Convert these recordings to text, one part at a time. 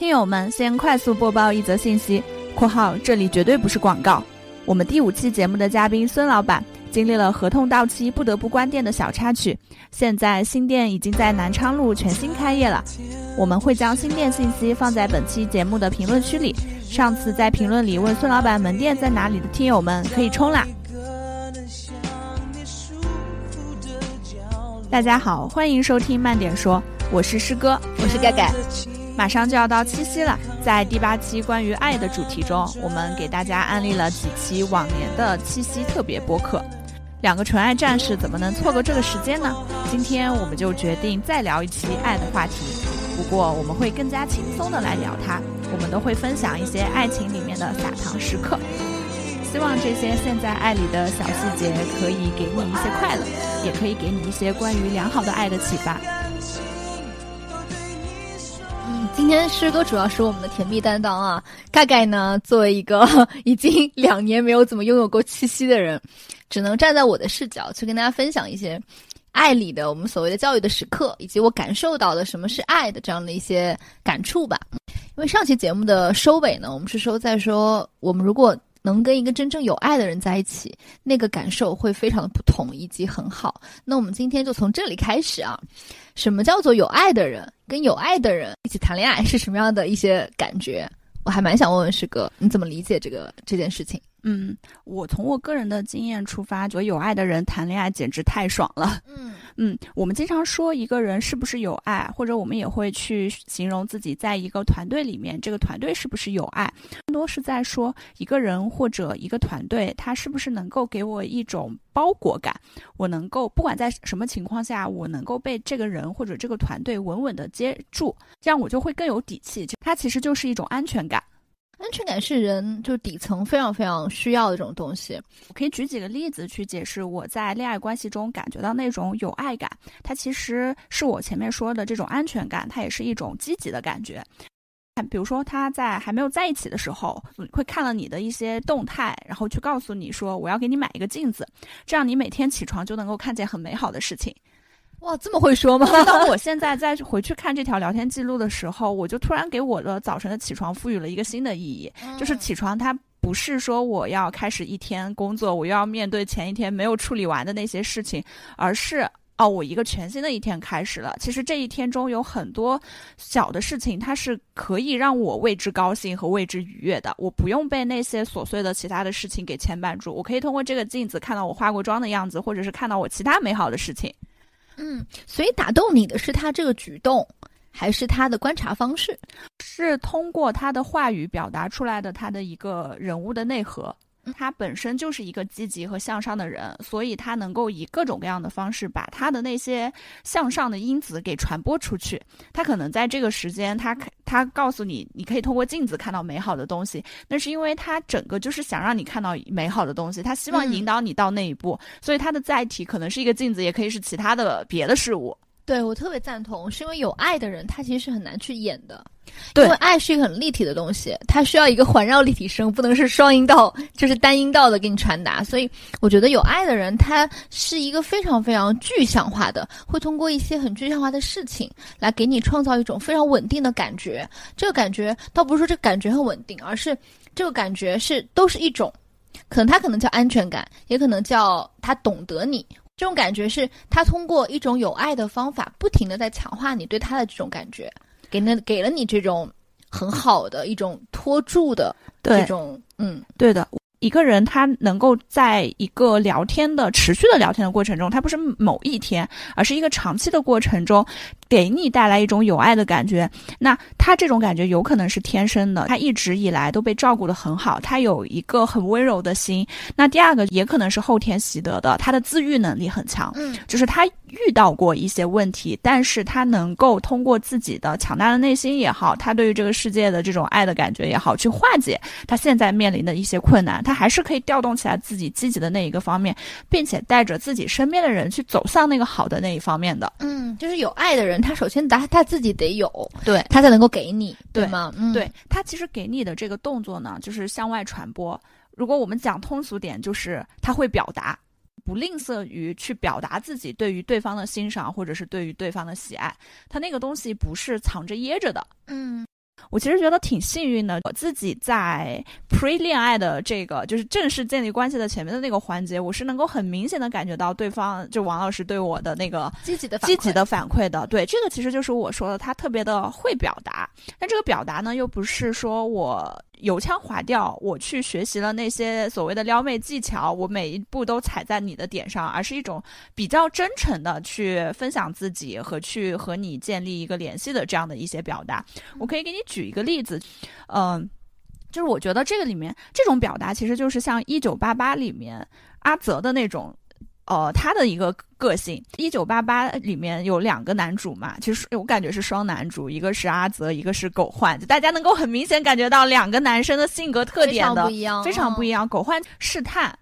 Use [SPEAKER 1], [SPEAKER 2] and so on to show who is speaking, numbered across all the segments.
[SPEAKER 1] 听友们，先快速播报一则信息（括号这里绝对不是广告）。我们第五期节目的嘉宾孙老板经历了合同到期不得不关店的小插曲，现在新店已经在南昌路全新开业了。我们会将新店信息放在本期节目的评论区里。上次在评论里问孙老板门店在哪里的听友们可以冲啦！大家好，欢迎收听慢点说，我是师哥，
[SPEAKER 2] 我是盖盖。
[SPEAKER 1] 马上就要到七夕了，在第八期关于爱的主题中，我们给大家安利了几期往年的七夕特别播客。两个纯爱战士怎么能错过这个时间呢？今天我们就决定再聊一期爱的话题，不过我们会更加轻松的来聊它。我们都会分享一些爱情里面的撒糖时刻，希望这些现在爱里的小细节可以给你一些快乐，也可以给你一些关于良好的爱的启发。
[SPEAKER 2] 今天诗歌主要是我们的甜蜜担当啊，盖盖呢作为一个 已经两年没有怎么拥有过气息的人，只能站在我的视角去跟大家分享一些。爱里的我们所谓的教育的时刻，以及我感受到的什么是爱的这样的一些感触吧。因为上期节目的收尾呢，我们是说在说我们如果能跟一个真正有爱的人在一起，那个感受会非常的不同以及很好。那我们今天就从这里开始啊，什么叫做有爱的人？跟有爱的人一起谈恋爱是什么样的一些感觉？我还蛮想问问师哥，你怎么理解这个这件事情？
[SPEAKER 1] 嗯，我从我个人的经验出发，觉得有爱的人谈恋爱简直太爽了。嗯嗯，我们经常说一个人是不是有爱，或者我们也会去形容自己在一个团队里面，这个团队是不是有爱，更多是在说一个人或者一个团队，他是不是能够给我一种包裹感，我能够不管在什么情况下，我能够被这个人或者这个团队稳稳的接住，这样我就会更有底气。它其实就是一种安全感。
[SPEAKER 2] 安全感是人就底层非常非常需要的这种东西。
[SPEAKER 1] 我可以举几个例子去解释我在恋爱关系中感觉到那种有爱感，它其实是我前面说的这种安全感，它也是一种积极的感觉。比如说他在还没有在一起的时候，会看了你的一些动态，然后去告诉你说我要给你买一个镜子，这样你每天起床就能够看见很美好的事情。
[SPEAKER 2] 哇，这么会说吗？
[SPEAKER 1] 当我现在再回去看这条聊天记录的时候，我就突然给我的早晨的起床赋予了一个新的意义，就是起床它不是说我要开始一天工作，我又要面对前一天没有处理完的那些事情，而是哦，我一个全新的一天开始了。其实这一天中有很多小的事情，它是可以让我为之高兴和为之愉悦的。我不用被那些琐碎的其他的事情给牵绊住，我可以通过这个镜子看到我化过妆的样子，或者是看到我其他美好的事情。
[SPEAKER 2] 嗯，所以打动你的是他这个举动，还是他的观察方式？
[SPEAKER 1] 是通过他的话语表达出来的他的一个人物的内核。他本身就是一个积极和向上的人，所以他能够以各种各样的方式把他的那些向上的因子给传播出去。他可能在这个时间，他他告诉你，你可以通过镜子看到美好的东西，那是因为他整个就是想让你看到美好的东西，他希望引导你到那一步，所以他的载体可能是一个镜子，也可以是其他的别的事物。
[SPEAKER 2] 对我特别赞同，是因为有爱的人，他其实是很难去演的。因为爱是一个很立体的东西，它需要一个环绕立体声，不能是双音道，就是单音道的给你传达。所以我觉得有爱的人，他是一个非常非常具象化的，会通过一些很具象化的事情来给你创造一种非常稳定的感觉。这个感觉倒不是说这感觉很稳定，而是这个感觉是都是一种，可能他可能叫安全感，也可能叫他懂得你。这种感觉是他通过一种有爱的方法，不停的在强化你对他的这种感觉，给那给了你这种很好的一种托住的这种，嗯，
[SPEAKER 1] 对的。一个人他能够在一个聊天的持续的聊天的过程中，他不是某一天，而是一个长期的过程中，给你带来一种有爱的感觉。那他这种感觉有可能是天生的，他一直以来都被照顾得很好，他有一个很温柔的心。那第二个也可能是后天习得的，他的自愈能力很强，嗯，就是他遇到过一些问题，但是他能够通过自己的强大的内心也好，他对于这个世界的这种爱的感觉也好，去化解他现在面临的一些困难。他还是可以调动起来自己积极的那一个方面，并且带着自己身边的人去走向那个好的那一方面的。
[SPEAKER 2] 嗯，就是有爱的人，他首先他他自己得有，
[SPEAKER 1] 对
[SPEAKER 2] 他才能够给你，对吗？嗯，
[SPEAKER 1] 对他其实给你的这个动作呢，就是向外传播。如果我们讲通俗点，就是他会表达，不吝啬于去表达自己对于对方的欣赏，或者是对于对方的喜爱。他那个东西不是藏着掖着的。
[SPEAKER 2] 嗯。
[SPEAKER 1] 我其实觉得挺幸运的。我自己在 pre 恋爱的这个就是正式建立关系的前面的那个环节，我是能够很明显的感觉到对方就王老师对我的那个
[SPEAKER 2] 积极的
[SPEAKER 1] 积极的反馈的。对，这个其实就是我说的，他特别的会表达。但这个表达呢，又不是说我。油腔滑调，我去学习了那些所谓的撩妹技巧，我每一步都踩在你的点上，而是一种比较真诚的去分享自己和去和你建立一个联系的这样的一些表达。我可以给你举一个例子，嗯，就是我觉得这个里面这种表达其实就是像《一九八八》里面阿泽的那种。呃，他的一个个性，《一九八八》里面有两个男主嘛，其实我感觉是双男主，一个是阿泽，一个是狗焕，就大家能够很明显感觉到两个男生的性格特点的
[SPEAKER 2] 非常不一样，
[SPEAKER 1] 非常不一样。狗焕试探，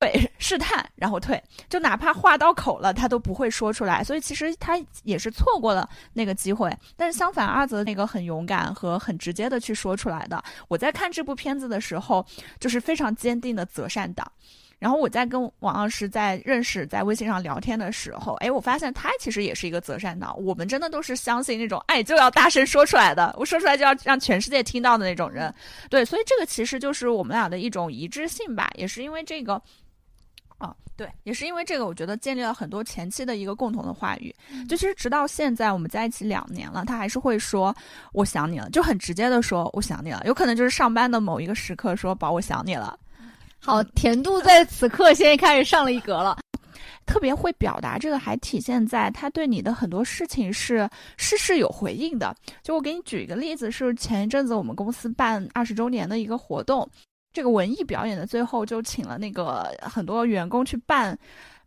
[SPEAKER 1] 对，试探，然后退，就哪怕话到口了，他都不会说出来，所以其实他也是错过了那个机会。但是相反，阿泽那个很勇敢和很直接的去说出来的。我在看这部片子的时候，就是非常坚定的择善党。然后我在跟王老师在认识、在微信上聊天的时候，哎，我发现他其实也是一个择善党。我们真的都是相信那种爱就要大声说出来的，我说出来就要让全世界听到的那种人。对，所以这个其实就是我们俩的一种一致性吧。也是因为这个，哦，对，也是因为这个，我觉得建立了很多前期的一个共同的话语。就其实直到现在，我们在一起两年了，他还是会说我想你了，就很直接的说我想你了。有可能就是上班的某一个时刻说宝我想你了。
[SPEAKER 2] 好，甜度在此刻先开始上了一格了，
[SPEAKER 1] 特别会表达，这个还体现在他对你的很多事情是事事有回应的。就我给你举一个例子，是前一阵子我们公司办二十周年的一个活动，这个文艺表演的最后就请了那个很多员工去扮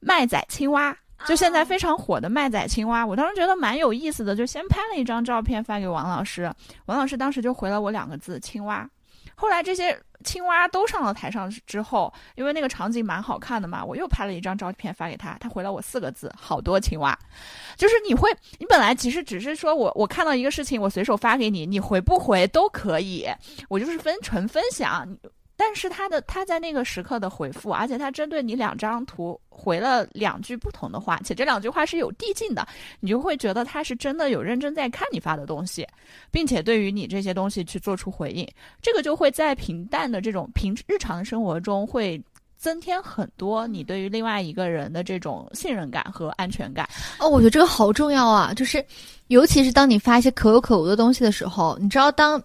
[SPEAKER 1] 麦仔青蛙，就现在非常火的麦仔青蛙。我当时觉得蛮有意思的，就先拍了一张照片发给王老师，王老师当时就回了我两个字：青蛙。后来这些青蛙都上了台上之后，因为那个场景蛮好看的嘛，我又拍了一张照片发给他，他回了我四个字：好多青蛙。就是你会，你本来其实只是说我我看到一个事情，我随手发给你，你回不回都可以，我就是分纯分享。但是他的他在那个时刻的回复，而且他针对你两张图回了两句不同的话，且这两句话是有递进的，你就会觉得他是真的有认真在看你发的东西，并且对于你这些东西去做出回应，这个就会在平淡的这种平日常生活中会。增添很多你对于另外一个人的这种信任感和安全感
[SPEAKER 2] 哦，我觉得这个好重要啊！就是，尤其是当你发一些可有可无的东西的时候，你知道，当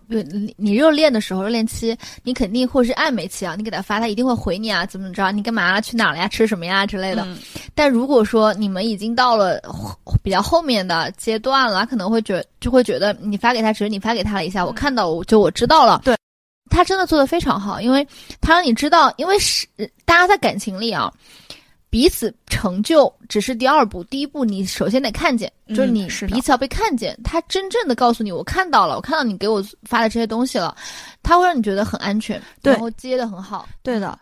[SPEAKER 2] 你热恋的时候，热恋期你肯定或者是暧昧期啊，你给他发，他一定会回你啊，怎么怎么着？你干嘛了？去哪了呀？吃什么呀？之类的。但如果说你们已经到了比较后面的阶段了，可能会觉就会觉得你发给他，只是你发给他了一下，我看到我就我知道了。
[SPEAKER 1] 对。
[SPEAKER 2] 他真的做的非常好，因为他让你知道，因为是大家在感情里啊，彼此成就只是第二步，第一步你首先得看见，就是你彼此要被看见。他真正的告诉你，我看到了，我看到你给我发的这些东西了，他会让你觉得很安全，然后接的很好。
[SPEAKER 1] 对的。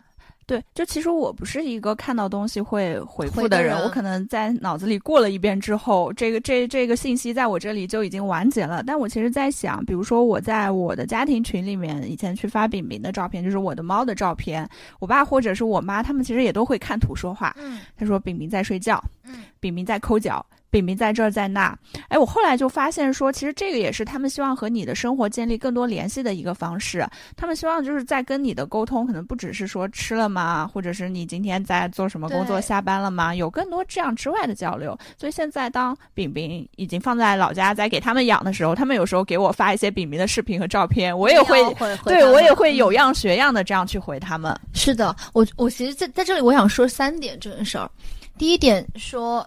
[SPEAKER 1] 对，就其实我不是一个看到东西会回复的人，我可能在脑子里过了一遍之后，这个这这个信息在我这里就已经完结了。但我其实在想，比如说我在我的家庭群里面以前去发饼饼的照片，就是我的猫的照片，我爸或者是我妈，他们其实也都会看图说话。
[SPEAKER 2] 嗯，
[SPEAKER 1] 他说饼饼在睡觉，
[SPEAKER 2] 嗯，
[SPEAKER 1] 饼饼在抠脚。饼饼在这儿在那，哎，我后来就发现说，其实这个也是他们希望和你的生活建立更多联系的一个方式。他们希望就是在跟你的沟通，可能不只是说吃了吗，或者是你今天在做什么工作，下班了吗？有更多这样之外的交流。所以现在当饼饼已经放在老家，在给他们养的时候，他们有时候给我发一些饼饼的视频和照片，我也会，对我也会有样学样的这样去回他们。
[SPEAKER 2] 是的，我我其实在在这里我想说三点这件事儿。第一点说。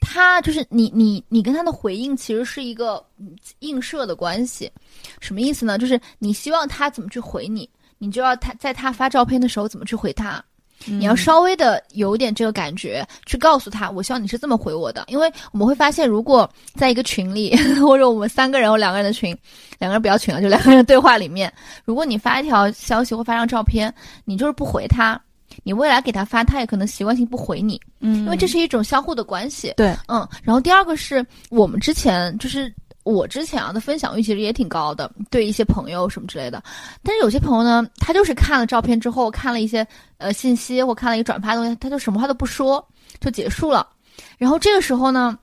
[SPEAKER 2] 他就是你，你，你跟他的回应其实是一个映射的关系，什么意思呢？就是你希望他怎么去回你，你就要他在他发照片的时候怎么去回他，你要稍微的有点这个感觉去告诉他，我希望你是这么回我的。因为我们会发现，如果在一个群里，或者我们三个人或两个人的群，两个人不要群了，就两个人对话里面，如果你发一条消息或发张照片，你就是不回他。你未来给他发，他也可能习惯性不回你，
[SPEAKER 1] 嗯，
[SPEAKER 2] 因为这是一种相互的关系，
[SPEAKER 1] 对，
[SPEAKER 2] 嗯。然后第二个是我们之前就是我之前啊的分享欲其实也挺高的，对一些朋友什么之类的。但是有些朋友呢，他就是看了照片之后，看了一些呃信息或看了一个转发的东西，他就什么话都不说就结束了。然后这个时候呢，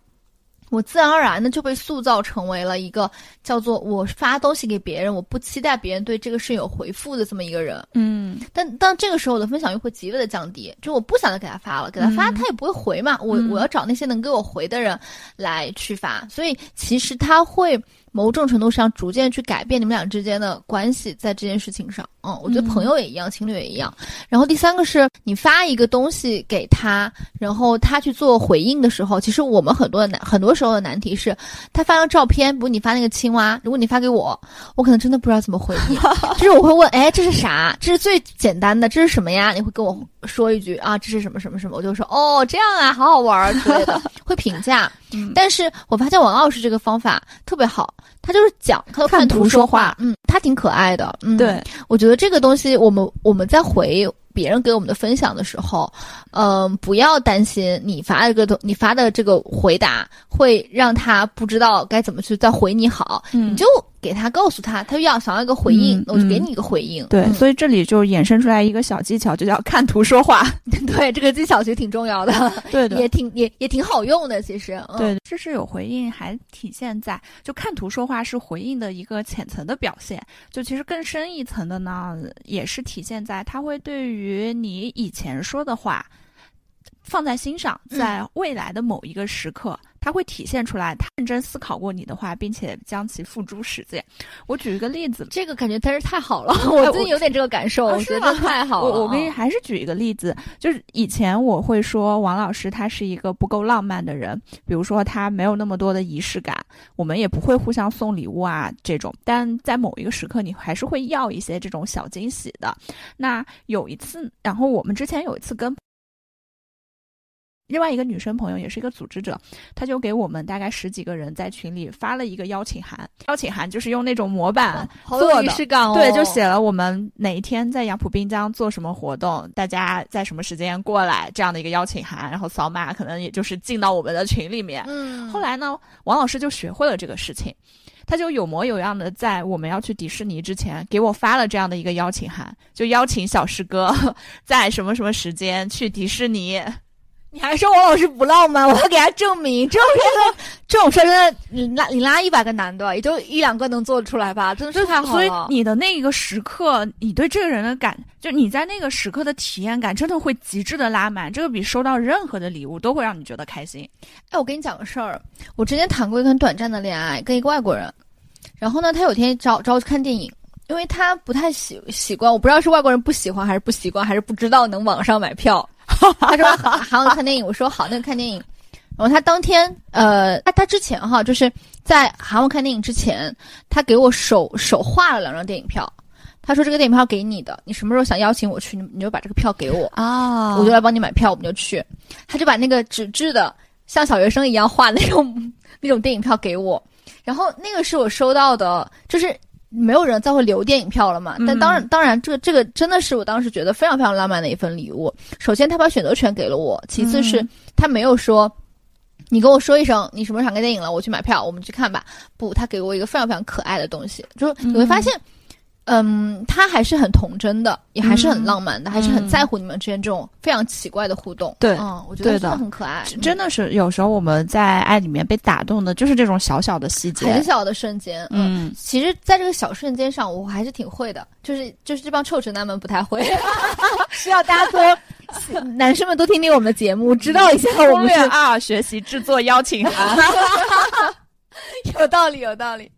[SPEAKER 2] 我自然而然的就被塑造成为了一个叫做我发东西给别人，我不期待别人对这个事有回复的这么一个人。
[SPEAKER 1] 嗯，
[SPEAKER 2] 但当这个时候，我的分享欲会极为的降低，就我不想再给他发了，给他发
[SPEAKER 1] 嗯
[SPEAKER 2] 他也不会回嘛。我
[SPEAKER 1] 嗯
[SPEAKER 2] 我要找那些能给我回的人来去发，所以其实他会某种程度上逐渐去改变你们俩之间的关系，在这件事情上。嗯，我觉得
[SPEAKER 1] 嗯
[SPEAKER 2] 朋友也一样，情侣也一样。然后第三个是你发一个东西给他，然后他去做回应的时候，其实我们很多的难，很多时候的难题是，他发张照片，比如你发那个青蛙，如果你发给我，我可能真的不知道怎么回应，就是我会问，哎，这是啥？这是最简单的，这是什么呀？你会跟我说一句啊，这是什么什么什么，我就说哦，这样啊，好好玩儿之类的，会评价。
[SPEAKER 1] 嗯
[SPEAKER 2] 但是我发现王老师这个方法特别好，他就是讲，他
[SPEAKER 1] 看图
[SPEAKER 2] 图
[SPEAKER 1] 说话。
[SPEAKER 2] 话，嗯，他挺可爱的，嗯，
[SPEAKER 1] 对，
[SPEAKER 2] 我觉得这个东西，我们我们在回别人给我们的分享的时候，嗯、不要担心你发的这个东，你发的这个回答会让他不知道该怎么去再回你好，
[SPEAKER 1] 嗯。
[SPEAKER 2] 你就给他告诉他，他要想要一个回应，
[SPEAKER 1] 嗯
[SPEAKER 2] 我就给
[SPEAKER 1] 嗯
[SPEAKER 2] 你一个回应。
[SPEAKER 1] 对，
[SPEAKER 2] 嗯
[SPEAKER 1] 所以这里就衍生出来一个小技巧，就叫看图说话。
[SPEAKER 2] 对，这个技巧其实挺重要的，
[SPEAKER 1] 对的
[SPEAKER 2] 也挺也也挺好用的，其实。嗯、
[SPEAKER 1] 对，这是有回应，还体现在就看图说话是回应的一个浅层的表现。就其实更深一层的呢，也是体现在他会对于你以前说的话放在心上，
[SPEAKER 2] 嗯
[SPEAKER 1] 在未来的某一个时刻，他会体现出来，他认真思考过你的话，并且将其付诸实践。我举一个例子，
[SPEAKER 2] 这个感觉真是太好了，我最近有点这个感受，
[SPEAKER 1] 啊
[SPEAKER 2] 我觉得太好了。
[SPEAKER 1] 我我给你
[SPEAKER 2] 嗯
[SPEAKER 1] 还是举一个例子，就是以前我会说王老师他是一个不够浪漫的人，比如说他没有那么多的仪式感，我们也不会互相送礼物啊这种，但在某一个时刻你还是会要一些这种小惊喜的。那有一次，然后我们之前有一次跟。另外一个女生朋友也是一个组织者，她就给我们大概十几个人在群里发了一个邀请函。邀请函就是用那种模板
[SPEAKER 2] 好有仪
[SPEAKER 1] 做的，
[SPEAKER 2] 式感哦。
[SPEAKER 1] 对，就写了我们哪一天在杨浦滨江做什么活动，大家在什么时间过来这样的一个邀请函，然后扫码，可能也就是进到我们的群里面。
[SPEAKER 2] 嗯，
[SPEAKER 1] 后来呢，王老师就学会了这个事情，他就有模有样的在我们要去迪士尼之前给我发了这样的一个邀请函，就邀请小师哥 在什么什么时间去迪士尼。
[SPEAKER 2] 你还说王老师不浪漫，我要给他证明，这种事的这种事儿真的，你拉你拉一百个男的，也就一两个能做得出来吧，真的是太好了
[SPEAKER 1] 所以。你的那一个时刻，你对这个人的感，就你在那个时刻的体验感，真的会极致的拉满。这个比收到任何的礼物都会让你觉得开心。
[SPEAKER 2] 哎，我跟你讲个事儿，我之前谈过一个很短暂的恋爱，跟一个外国人，然后呢，他有天找找我去看电影，因为他不太喜习惯，我不知道是外国人不喜欢，还是不习惯，还是不知道能网上买票。他说好韩国看电影，我说好，那个看电影。然后他当天，呃，他他之前哈，就是在韩国看电影之前，他给我手手画了两张电影票。他说这个电影票给你的，你什么时候想邀请我去，你你就把这个票给我。
[SPEAKER 1] 啊
[SPEAKER 2] 我就来帮你买票，我们就去。他就把那个纸质的像小学生一样画的那种 那种电影票给我，然后那个是我收到的，就是没有人再会留电影票了嘛。但当然，当然，这个这个真的是我当时觉得非常非常浪漫的一份礼物。首先，他把选择权给了我；其次是
[SPEAKER 1] 嗯
[SPEAKER 2] 他没有说。你跟我说一声，你什么时候想看电影了？我去买票，我们去看吧。不，他给我一个非常非常可爱的东西，就是你会发现，嗯，他还是很童真的，也还是很浪漫的，还是很在乎你们之间这种非常奇怪的互动。
[SPEAKER 1] 对
[SPEAKER 2] 嗯，我觉得真的很可爱，嗯
[SPEAKER 1] 真的是有时候我们在爱里面被打动的，就是这种小小的细节。
[SPEAKER 2] 很小的瞬间。嗯，
[SPEAKER 1] 嗯，
[SPEAKER 2] 其实，在这个小瞬间上，我还是挺会的，就是就是这帮臭直男们不太会，需要大家多男生们多听听我们的节目，知道一下我们是
[SPEAKER 1] 二：学习制作邀请函。
[SPEAKER 2] 有道理，有道理。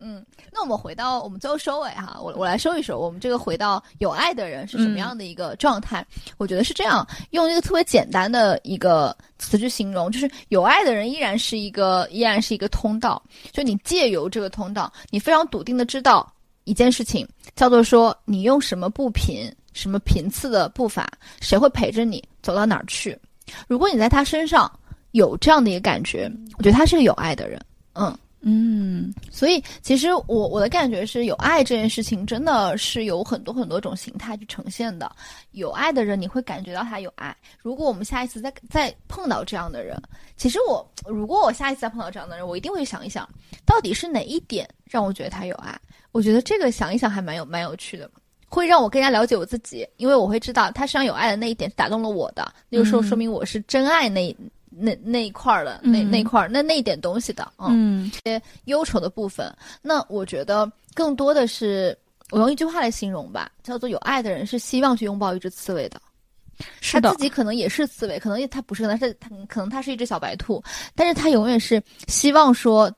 [SPEAKER 2] 嗯，那我们回到我们最后收尾哈，我我来收一收，我们这个回到有爱的人是什么样的一个状态？我觉得是这样，用一个特别简单的一个词去形容，就是有爱的人依然是一个依然是一个通道，就你借由这个通道，你非常笃定的知道一件事情，叫做说你用什么步频、什么频次的步伐，谁会陪着你走到哪儿去。如果你在他身上有这样的一个感觉，我觉得他是个有爱的人。嗯，
[SPEAKER 1] 嗯，
[SPEAKER 2] 所以其实我我的感觉是有爱这件事情真的是有很多很多种形态去呈现的。有爱的人，你会感觉到他有爱。如果我们下一次再再碰到这样的人，其实我如果我下一次再碰到这样的人，我一定会想一想，到底是哪一点让我觉得他有爱？我觉得这个想一想还蛮有蛮有趣的。会让我更加了解我自己，因为我会知道他身上有爱的那一点打动了我的，那就说
[SPEAKER 1] 嗯
[SPEAKER 2] 说明我是真爱那那那一块儿的，那那块儿那那一点东西的，
[SPEAKER 1] 嗯，
[SPEAKER 2] 些忧愁的部分。那我觉得更多的是，我用一句话来形容吧，叫做有爱的人是希望去拥抱一只刺猬的。
[SPEAKER 1] 是的
[SPEAKER 2] 他自己可能也是刺猬，可能他不是，但是他可能他是一只小白兔，但是他永远是希望说，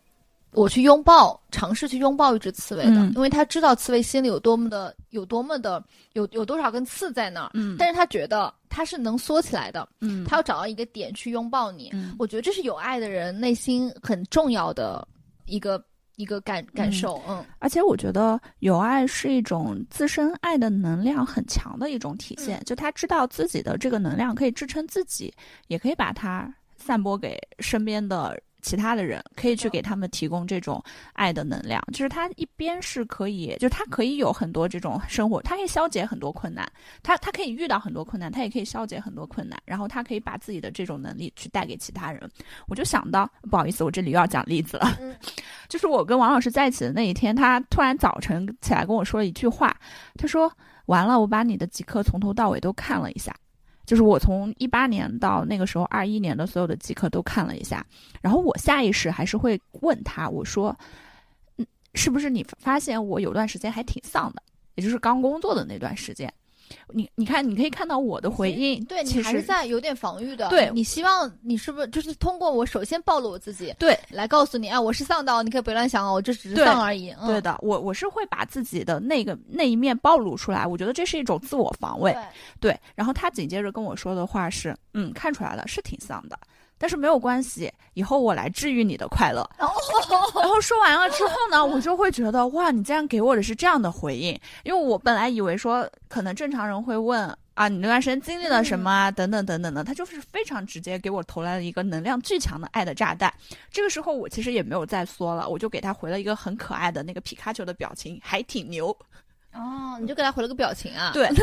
[SPEAKER 2] 我去拥抱，尝试去拥抱一只刺猬的，
[SPEAKER 1] 嗯。
[SPEAKER 2] 因为他知道刺猬心里有多么的，有多么的，有有多少根刺在那儿，
[SPEAKER 1] 嗯。
[SPEAKER 2] 但是他觉得他是能缩起来的，
[SPEAKER 1] 嗯。
[SPEAKER 2] 他要找到一个点去拥抱你。
[SPEAKER 1] 嗯。
[SPEAKER 2] 我觉得这是有爱的人内心很重要的一个一个感感受，嗯。
[SPEAKER 1] 而且我觉得有爱是一种自身爱的能量很强的一种体现，
[SPEAKER 2] 嗯。
[SPEAKER 1] 就他知道自己的这个能量可以支撑自己，也可以把它散播给身边的其他的人，可以去给他们提供这种爱的能量。就是他一边是可以，就是他可以有很多这种生活，他可以消解很多困难，他他可以遇到很多困难，他也可以消解很多困难，然后他可以把自己的这种能力去带给其他人。我就想到，不好意思，我这里又要讲例子了。
[SPEAKER 2] 嗯
[SPEAKER 1] 就是我跟王老师在一起的那一天，他突然早晨起来跟我说了一句话，他说：“完了，我把你的极客从头到尾都看了一下，就是我从一八年到那个时候二一年的所有的极客都看了一下，然后我下意识还是会问他，我说，嗯，是不是你发现我有段时间还挺丧的，也就是刚工作的那段时间。”你你看，你可以看到我的回应，
[SPEAKER 2] 对你还是在有点防御的。
[SPEAKER 1] 对
[SPEAKER 2] 你希望你是不是就是通过我首先暴露我自己，
[SPEAKER 1] 对
[SPEAKER 2] 来告诉你，啊，我是丧的哦，你可以别乱想哦，我这只是丧而已。嗯、
[SPEAKER 1] 对的，我我是会把自己的那个那一面暴露出来，我觉得这是一种自我防卫。
[SPEAKER 2] 对，
[SPEAKER 1] 对，然后他紧接着跟我说的话是，嗯，看出来了，是挺丧的，但是没有关系，以后我来治愈你的快乐。
[SPEAKER 2] 哦
[SPEAKER 1] 然后说完了之后呢，我就会觉得，哇，你竟然给我的是这样的回应，因为我本来以为说，可能正常人会问啊，你那段时间经历了什么啊，等等等等的，他就是非常直接给我投来了一个能量巨强的爱的炸弹。这个时候我其实也没有再说了，我就给他回了一个很可爱的那个皮卡丘的表情，还挺牛。
[SPEAKER 2] 哦，你就给他回了个表情啊？
[SPEAKER 1] 对，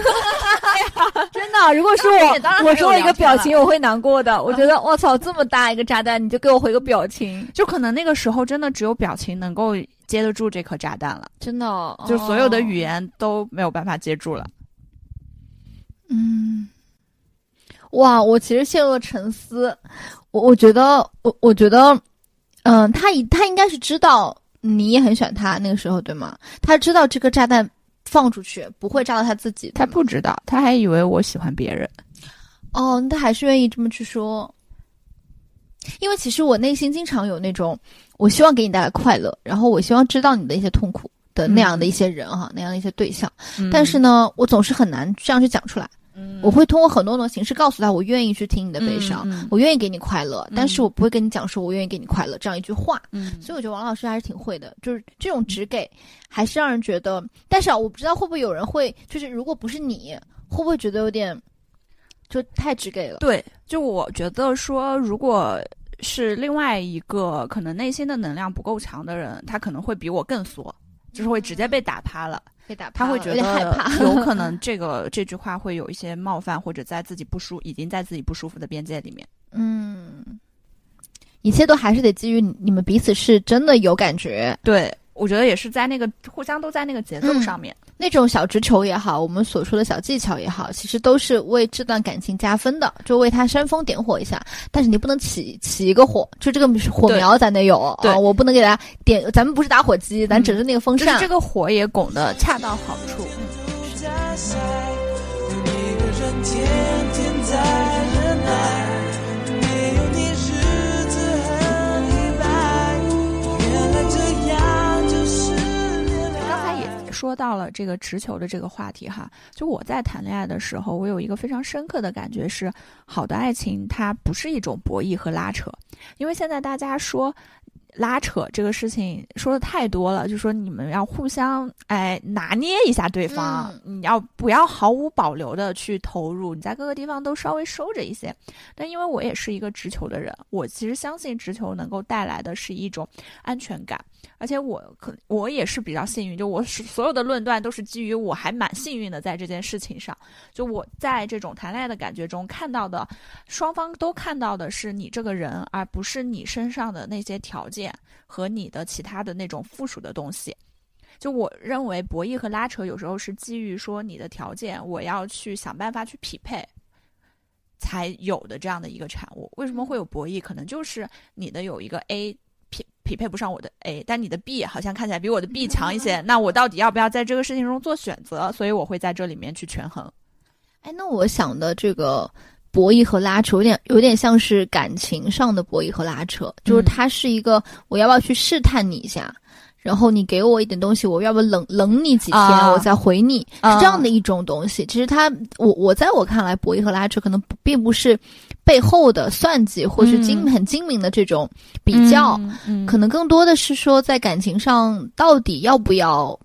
[SPEAKER 2] 真的，如果是我，我说了一个表情，我会难过的。我觉得我操，这么大一个炸弹，你就给我回个表情，
[SPEAKER 1] 就可能那个时候真的只有表情能够接得住这颗炸弹了，
[SPEAKER 2] 真的哦，
[SPEAKER 1] 就所有的语言都没有办法接住了。
[SPEAKER 2] 嗯，哇，我其实陷入了沉思。我我觉得，我我觉得，嗯、他一他应该是知道你也很喜欢他那个时候，对吗？他知道这个炸弹放出去不会炸到他自己，
[SPEAKER 1] 他不知道，他还以为我喜欢别人。
[SPEAKER 2] 哦，他还是愿意这么去说。因为其实我内心经常有那种，我希望给你带来快乐，然后我希望知道你的一些痛苦的那样的一些人哈，那样的一些对象。但是呢，我总是很难这样去讲出来。
[SPEAKER 1] 嗯，
[SPEAKER 2] 我会通过很多种形式告诉他，我愿意去听你的悲伤，
[SPEAKER 1] 嗯嗯
[SPEAKER 2] 我愿意给你快乐，
[SPEAKER 1] 嗯
[SPEAKER 2] 但是我不会跟你讲说我愿意给你快乐这样一句话。
[SPEAKER 1] 嗯，
[SPEAKER 2] 所以我觉得王老师还是挺会的，就是这种只给，还是让人觉得。但是啊，我不知道会不会有人会，就是如果不是你，会不会觉得有点就太只给了？
[SPEAKER 1] 对，就我觉得说，如果是另外一个可能内心的能量不够强的人，他可能会比我更缩，就是会直接被打趴了。
[SPEAKER 2] 被打
[SPEAKER 1] 他会觉得有可 能这个这句话会有一些冒犯，或者在自己不舒已经在自己不舒服的边界里面。
[SPEAKER 2] 嗯，一切都还是得基于你们彼此是真的有感觉，
[SPEAKER 1] 对，我觉得也是在那个互相都在那个节奏
[SPEAKER 2] 嗯
[SPEAKER 1] 上面。
[SPEAKER 2] 那种小直球也好，我们所说的小技巧也好，其实都是为这段感情加分的，就为它煽风点火一下。但是你不能起起一个火，就这个火苗咱得有
[SPEAKER 1] 对
[SPEAKER 2] 啊！我不能给大家点，咱们不是打火机，咱只是那个风扇。
[SPEAKER 1] 就是这个火也拱得恰到好处。
[SPEAKER 3] 在
[SPEAKER 1] 说到了这个持球的这个话题哈，就我在谈恋爱的时候，我有一个非常深刻的感觉是，好的爱情它不是一种博弈和拉扯，因为现在大家说。拉扯这个事情说的太多了，就说你们要互相哎拿捏一下对方，你要不要毫无保留的去投入？你在各个地方都稍微收着一些。但因为我也是一个直球的人，我其实相信直球能够带来的是一种安全感。而且我可我也是比较幸运，就我是所有的论断都是基于我还蛮幸运的，在这件事情上，就我在这种谈恋爱的感觉中看到的，双方都看到的是你这个人，而不是你身上的那些条件和你的其他的那种附属的东西。就我认为博弈和拉扯有时候是基于说你的条件，我要去想办法去匹配。才有的这样的一个产物。为什么会有博弈？可能就是你的有一个 A 匹匹配不上我的 A，但你的 B 好像看起来比我的 B 强一些，那我到底要不要在这个事情中做选择？所以我会在这里面去权衡。
[SPEAKER 2] 哎，那我想的这个博弈和拉扯，有点有点像是感情上的博弈和拉扯，就是
[SPEAKER 1] 嗯
[SPEAKER 2] 它是一个我要不要去试探你一下，然后你给我一点东西，我要不要冷冷你几天，
[SPEAKER 1] 啊
[SPEAKER 2] 我再回你，
[SPEAKER 1] 啊
[SPEAKER 2] 是这样的一种东西。其实它，我我在我看来，博弈和拉扯可能并不是背后的算计或是精、
[SPEAKER 1] 嗯
[SPEAKER 2] 很精明的这种比较，可能更多的是说在感情上到底要不要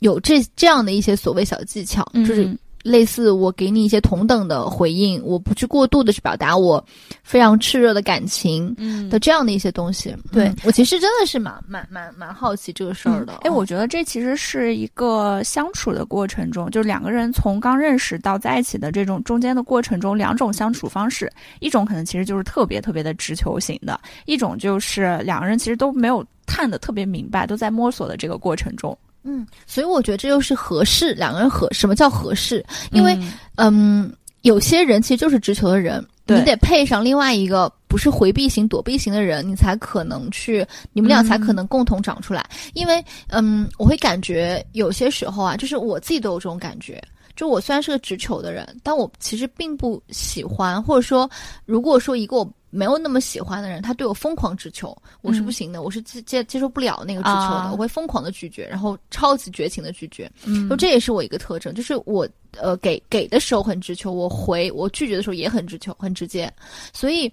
[SPEAKER 2] 有这这样的一些所谓小技巧，就是
[SPEAKER 1] 嗯
[SPEAKER 2] 类似我给你一些同等的回应，我不去过度的去表达我非常炽热的感情
[SPEAKER 1] 嗯
[SPEAKER 2] 的这样的一些东西。
[SPEAKER 1] 对
[SPEAKER 2] 嗯我其实真的是蛮蛮蛮蛮好奇这个事儿的。
[SPEAKER 1] 哎、我觉得这其实是一个相处的过程中，就是两个人从刚认识到在一起的这种中间的过程中，两种相处方式，一种可能其实就是特别特别的直球型的，一种就是两个人其实都没有看的特别明白，都在摸索的这个过程中。
[SPEAKER 2] 嗯，所以我觉得这就是合适，两个人合什么叫合适？因为
[SPEAKER 1] 嗯
[SPEAKER 2] 嗯有些人其实就是直球的人，你得配上另外一个不是回避型、躲避型的人，你才可能去，你们俩才可能共同长出来。因为嗯，我会感觉有些时候啊，就是我自己都有这种感觉。就我虽然是个直球的人，但我其实并不喜欢，或者说，如果说一个我没有那么喜欢的人，他对我疯狂直球，我是不行的，我是接接接受不了那个直球的，
[SPEAKER 1] 啊
[SPEAKER 2] 我会疯狂的拒绝，然后超级绝情的拒绝。
[SPEAKER 1] 嗯
[SPEAKER 2] 就这也是我一个特征，就是我呃给给的时候很直球，我回我拒绝的时候也很直球，很直接，所以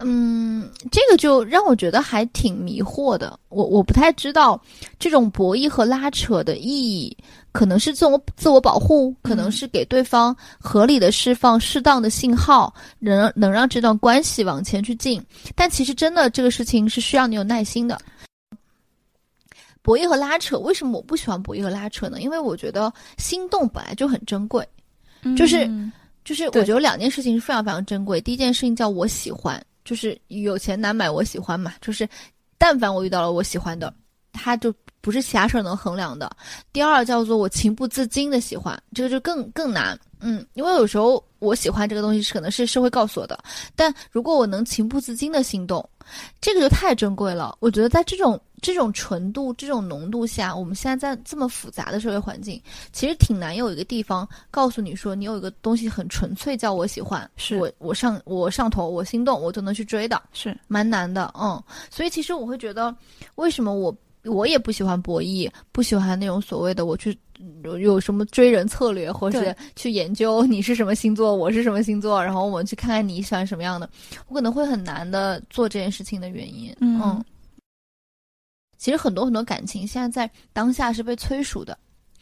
[SPEAKER 2] 嗯，这个就让我觉得还挺迷惑的。我我不太知道这种博弈和拉扯的意义，可能是自我自我保护，可能是给对方合理的释放适当的信号，能能让这段关系往前去进。但其实真的这个事情是需要你有耐心的。博弈和拉扯，为什么我不喜欢博弈和拉扯呢？因为我觉得心动本来就很珍贵，就是
[SPEAKER 1] 嗯
[SPEAKER 2] 就是我觉得两件事情是非常非常珍贵。第一件事情叫我喜欢，就是有钱难买我喜欢嘛，就是但凡我遇到了我喜欢的，他就不是其他事儿能衡量的。第二叫做我情不自禁的喜欢，这个就更更难。嗯，因为有时候我喜欢这个东西是可能是社会告诉我的，但如果我能情不自禁的心动，这个就太珍贵了。我觉得在这种这种纯度、这种浓度下，我们现在在这么复杂的社会环境，其实挺难有一个地方告诉你说，你有一个东西很纯粹，叫我喜欢，
[SPEAKER 1] 是
[SPEAKER 2] 我我上我上头，我心动，我就能去追的，
[SPEAKER 1] 是
[SPEAKER 2] 蛮难的。嗯，所以其实我会觉得，为什么我我也不喜欢博弈，不喜欢那种所谓的我去。有有什么追人策略，或是去研究你是什么星座，我是什么星座，然后我们去看看你喜欢什么样的，我可能会很难的做这件事情的原因。
[SPEAKER 1] 嗯
[SPEAKER 2] 其实很多很多感情现在在当下是被催熟的，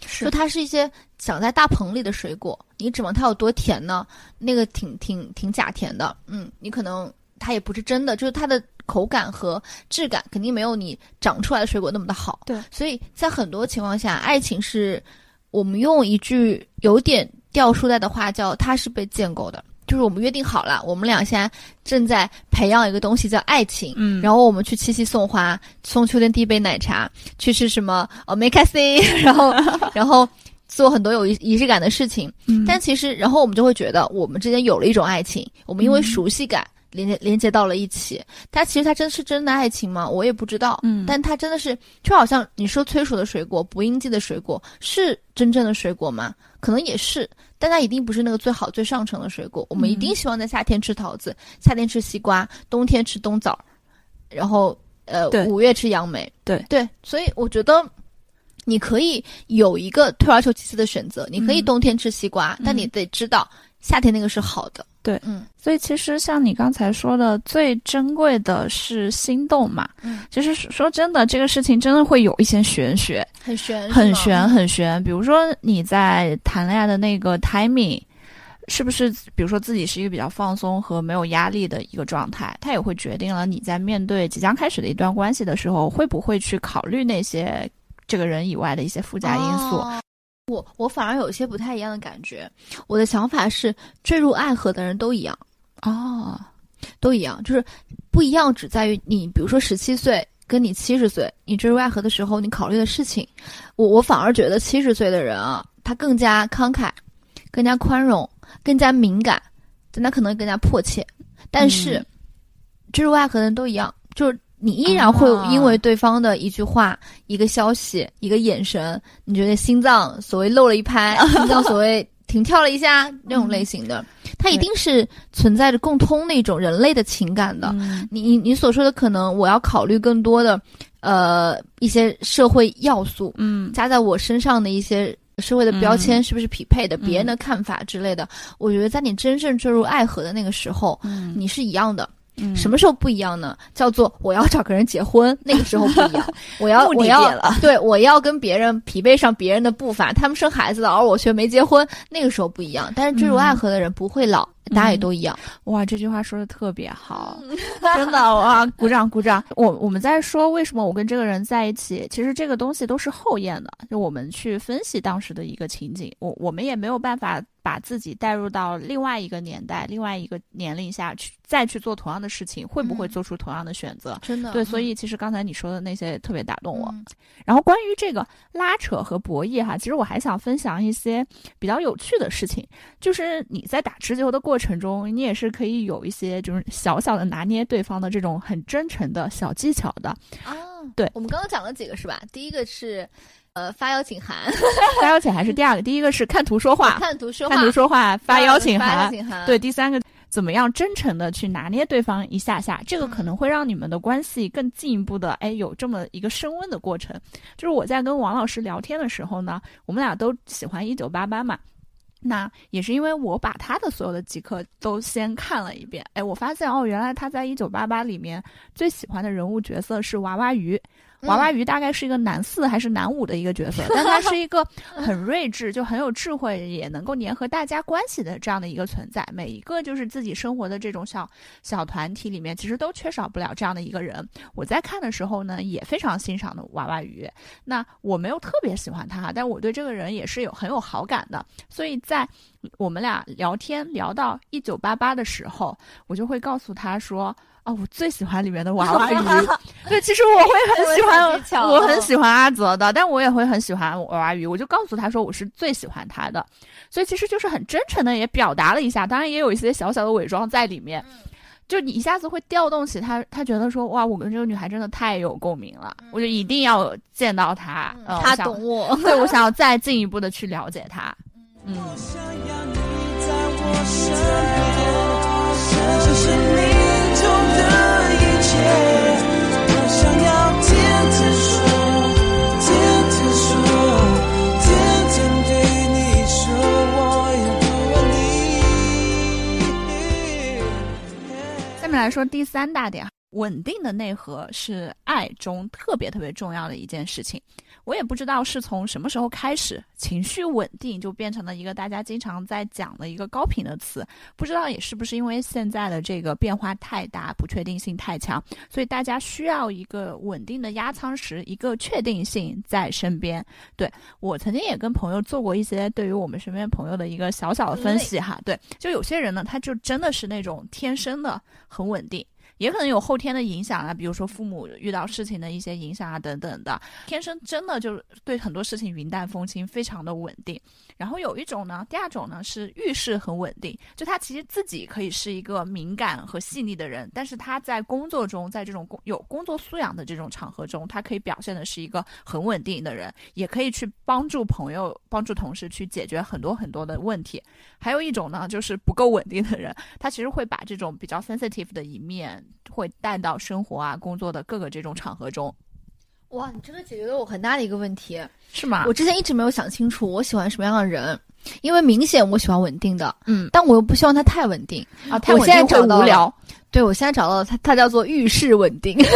[SPEAKER 1] 是
[SPEAKER 2] 就它是一些长在大棚里的水果，你指望它有多甜呢？那个挺挺挺假甜的，嗯，你可能它也不是真的，就是它的口感和质感肯定没有你长出来的水果那么的好。
[SPEAKER 1] 对
[SPEAKER 2] 所以在很多情况下，爱情是我们用一句有点掉书袋的话叫“它是被建构的”，就是我们约定好了，我们俩现在正在培养一个东西叫爱情，
[SPEAKER 1] 嗯
[SPEAKER 2] 然后我们去七夕送花，送秋天第一杯奶茶，去吃什么 omakase，然后 然后做很多有仪仪式感的事情。
[SPEAKER 1] 嗯
[SPEAKER 2] 但其实，然后我们就会觉得我们之间有了一种爱情，我们因为
[SPEAKER 1] 嗯
[SPEAKER 2] 熟悉感连接连接到了一起。它其实它真是真的爱情吗？我也不知道。
[SPEAKER 1] 嗯
[SPEAKER 2] 但它真的是，就好像你说催熟的水果、不应季的水果是真正的水果吗？可能也是，但它一定不是那个最好最上乘的水果。我们一定
[SPEAKER 1] 嗯
[SPEAKER 2] 希望在夏天吃桃子，夏天吃西瓜，冬天吃冬枣，然后呃五月吃杨梅。
[SPEAKER 1] 对
[SPEAKER 2] 对，所以我觉得。你可以有一个退而求其次的选择，你可以
[SPEAKER 1] 嗯
[SPEAKER 2] 冬天吃西瓜，但你
[SPEAKER 1] 嗯
[SPEAKER 2] 得知道夏天那个是好的。
[SPEAKER 1] 对
[SPEAKER 2] 嗯
[SPEAKER 1] 所以其实像你刚才说的，最珍贵的是心动嘛。
[SPEAKER 2] 嗯，
[SPEAKER 1] 其实说真的，这个事情真的会有一些玄学，
[SPEAKER 2] 很玄，
[SPEAKER 1] 很玄很玄。比如说你在谈恋爱的那个 timing，是不是比如说自己是一个比较放松和没有压力的一个状态，它也会决定了你在面对即将开始的一段关系的时候，会不会去考虑那些这个人以外的一些附加因素。
[SPEAKER 2] 哦我我反而有一些不太一样的感觉。我的想法是，坠入爱河的人都一样，
[SPEAKER 1] 哦，
[SPEAKER 2] 都一样，就是不一样，只在于你，比如说十七岁跟你七十岁，你坠入爱河的时候，你考虑的事情。我我反而觉得七十岁的人啊，他更加慷慨，更加宽容，更加敏感。但他可能更加迫切。但是，
[SPEAKER 1] 嗯
[SPEAKER 2] 坠入爱河的人都一样，就是你依然会
[SPEAKER 1] 啊。
[SPEAKER 2] 因为对方的一句话、一个消息、一个眼神，你觉得心脏所谓漏了一拍，心脏所谓停跳了一下那种类型的，它一定是存在着共通的一种人类的情感的。
[SPEAKER 1] 嗯。
[SPEAKER 2] 你你你所说的可能，我要考虑更多的，呃，一些社会要素
[SPEAKER 1] 嗯。
[SPEAKER 2] 加在我身上的一些社会的标签是不是匹配的，
[SPEAKER 1] 嗯
[SPEAKER 2] 别人的看法之类的。我觉得在你真正坠入爱河的那个时候，
[SPEAKER 1] 嗯。
[SPEAKER 2] 你是一样的。
[SPEAKER 1] 嗯
[SPEAKER 2] 什么时候不一样呢？叫做我要找个人结婚，那个时候不一样。我要 我要对我要跟别人匹配上别人的步伐，他们生孩子了，而我却没结婚，那个时候不一样。但是坠入
[SPEAKER 1] 嗯
[SPEAKER 2] 爱河的人不会老，大家也都一样。
[SPEAKER 1] 哇，这句话说的特别好，真的哇，鼓掌鼓掌。我我们在说为什么我跟这个人在一起，其实这个东西都是后验的，就我们去分析当时的一个情景，我我们也没有办法把自己带入到另外一个年代、另外一个年龄下去，再去做同样的事情，会不会
[SPEAKER 2] 嗯
[SPEAKER 1] 做出同样的选择？
[SPEAKER 2] 真的
[SPEAKER 1] 对，所以其实刚才你说的那些特别打动我。
[SPEAKER 2] 嗯
[SPEAKER 1] 然后关于这个拉扯和博弈哈，其实我还想分享一些比较有趣的事情，就是你在打直球的过程中，你也是可以有一些就是小小的拿捏对方的这种很真诚的小技巧的。
[SPEAKER 2] 啊，
[SPEAKER 1] 对
[SPEAKER 2] 我们刚刚讲了几个是吧？第一个是呃发邀请函，
[SPEAKER 1] 发邀请函是第二个，第一个是看图说话，
[SPEAKER 2] 看图说话，
[SPEAKER 1] 看图说话，发邀。请函，对，第三个怎么样真诚的去拿捏对方一下下，这个可能会让你们的关系更进一步的，哎，有这么一个升温的过程。就是我在跟王老师聊天的时候呢，我们俩都喜欢一九八八嘛。那也是因为我把他的所有的集客都先看了一遍，哎，我发现哦，原来他在一九八八里面最喜欢的人物角色是娃娃鱼，娃娃鱼大概是一个男四还是男五的一个角色，但他是一个 很睿智，就很有智慧，也能够粘合大家关系的这样的一个存在。每一个就是自己生活的这种小小团体里面，其实都缺少不了这样的一个人。我在看的时候呢，也非常欣赏的娃娃鱼。那我没有特别喜欢他，但我对这个人也是有很有好感的。所以在我们俩聊天聊到一九八八的时候，我就会告诉他说。哦，我最喜欢里面的娃娃鱼。对，其实我会很喜欢我很喜欢阿泽的，但我也会很喜欢娃娃鱼。我就告诉他说我是最喜欢他的，所以其实就是很真诚的也表达了一下，当然也有一些小小的伪装在里面。就你一下子会调动起他，他觉得说哇，我跟这个女孩真的太有共鸣了，我就一定要见到她，嗯
[SPEAKER 2] 他懂我。
[SPEAKER 1] 对我想要再进一步的去了解她。嗯，
[SPEAKER 3] 我
[SPEAKER 1] 下面来说第三大点，稳定的内核是爱中特别特别重要的一件事情。我也不知道是从什么时候开始，情绪稳定就变成了一个大家经常在讲的一个高频的词。不知道也是不是因为现在的这个变化太大，不确定性太强，所以大家需要一个稳定的压舱石，一个确定性在身边。对我曾经也跟朋友做过一些对于我们身边朋友的一个小小的分析哈。对，就有些人呢，他就真的是那种天生的很稳定。也可能有后天的影响啊，比如说父母遇到事情的一些影响啊，等等的。天生真的就是对很多事情云淡风轻，非常的稳定。然后有一种呢，第二种呢是遇事很稳定，就他其实自己可以是一个敏感和细腻的人，但是他在工作中，在这种工有工作素养的这种场合中，他可以表现的是一个很稳定的人，也可以去帮助朋友、帮助同事去解决很多很多的问题。还有一种呢，就是不够稳定的人，他其实会把这种比较 sensitive 的一面会带到生活啊、工作的各个这种场合中，
[SPEAKER 2] 哇，你真的解决了我很大的一个问题。
[SPEAKER 1] 是吗？
[SPEAKER 2] 我之前一直没有想清楚我喜欢什么样的人，因为明显我喜欢稳定的，
[SPEAKER 1] 嗯
[SPEAKER 2] 但我又不希望他太稳定。
[SPEAKER 1] 啊，太
[SPEAKER 2] 我现在
[SPEAKER 1] 稳定会无聊。
[SPEAKER 2] 对，我现在找到了他，他叫做遇事稳定。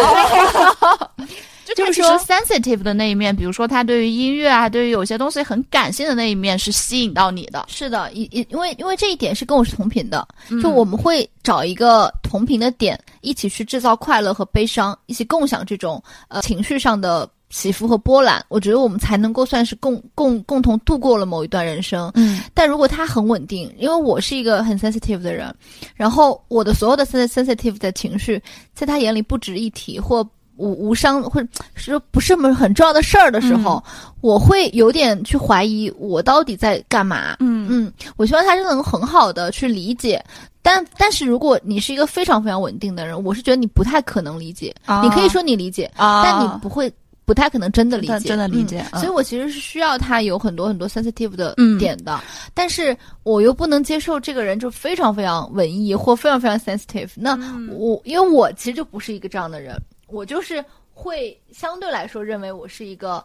[SPEAKER 1] 就
[SPEAKER 2] 就是说
[SPEAKER 1] sensitive 的那一面，比如说他对于音乐啊，对于有些东西很感性的那一面是吸引到你的。
[SPEAKER 2] 是的，因因因为因为这一点是跟我是同频的，
[SPEAKER 1] 嗯
[SPEAKER 2] 就我们会找一个同频的点，一起去制造快乐和悲伤，一起共享这种呃情绪上的起伏和波澜。我觉得我们才能够算是共共共同度过了某一段人生。
[SPEAKER 1] 嗯
[SPEAKER 2] 但如果他很稳定，因为我是一个很 sensitive 的人，然后我的所有的 sen- sensitive 的情绪，在他眼里不值一提，或无无伤或者是不是么很重要的事儿的时候，我会有点去怀疑我到底在干嘛。
[SPEAKER 1] 嗯
[SPEAKER 2] 嗯，我希望他是能很好的去理解。但但是如果你是一个非常非常稳定的人，我是觉得你不太可能理解。
[SPEAKER 1] 啊
[SPEAKER 2] 你可以说你理解，
[SPEAKER 1] 啊
[SPEAKER 2] 但你不会。不太可能真的理解，
[SPEAKER 1] 真的理解嗯
[SPEAKER 2] 嗯所以我其实是需要他有很多很多 sensitive 的
[SPEAKER 1] 嗯
[SPEAKER 2] 点的，但是我又不能接受这个人就非常非常文艺或非常非常 sensitive。那
[SPEAKER 1] 嗯
[SPEAKER 2] 我因为我其实就不是一个这样的人，我就是会相对来说认为我是一个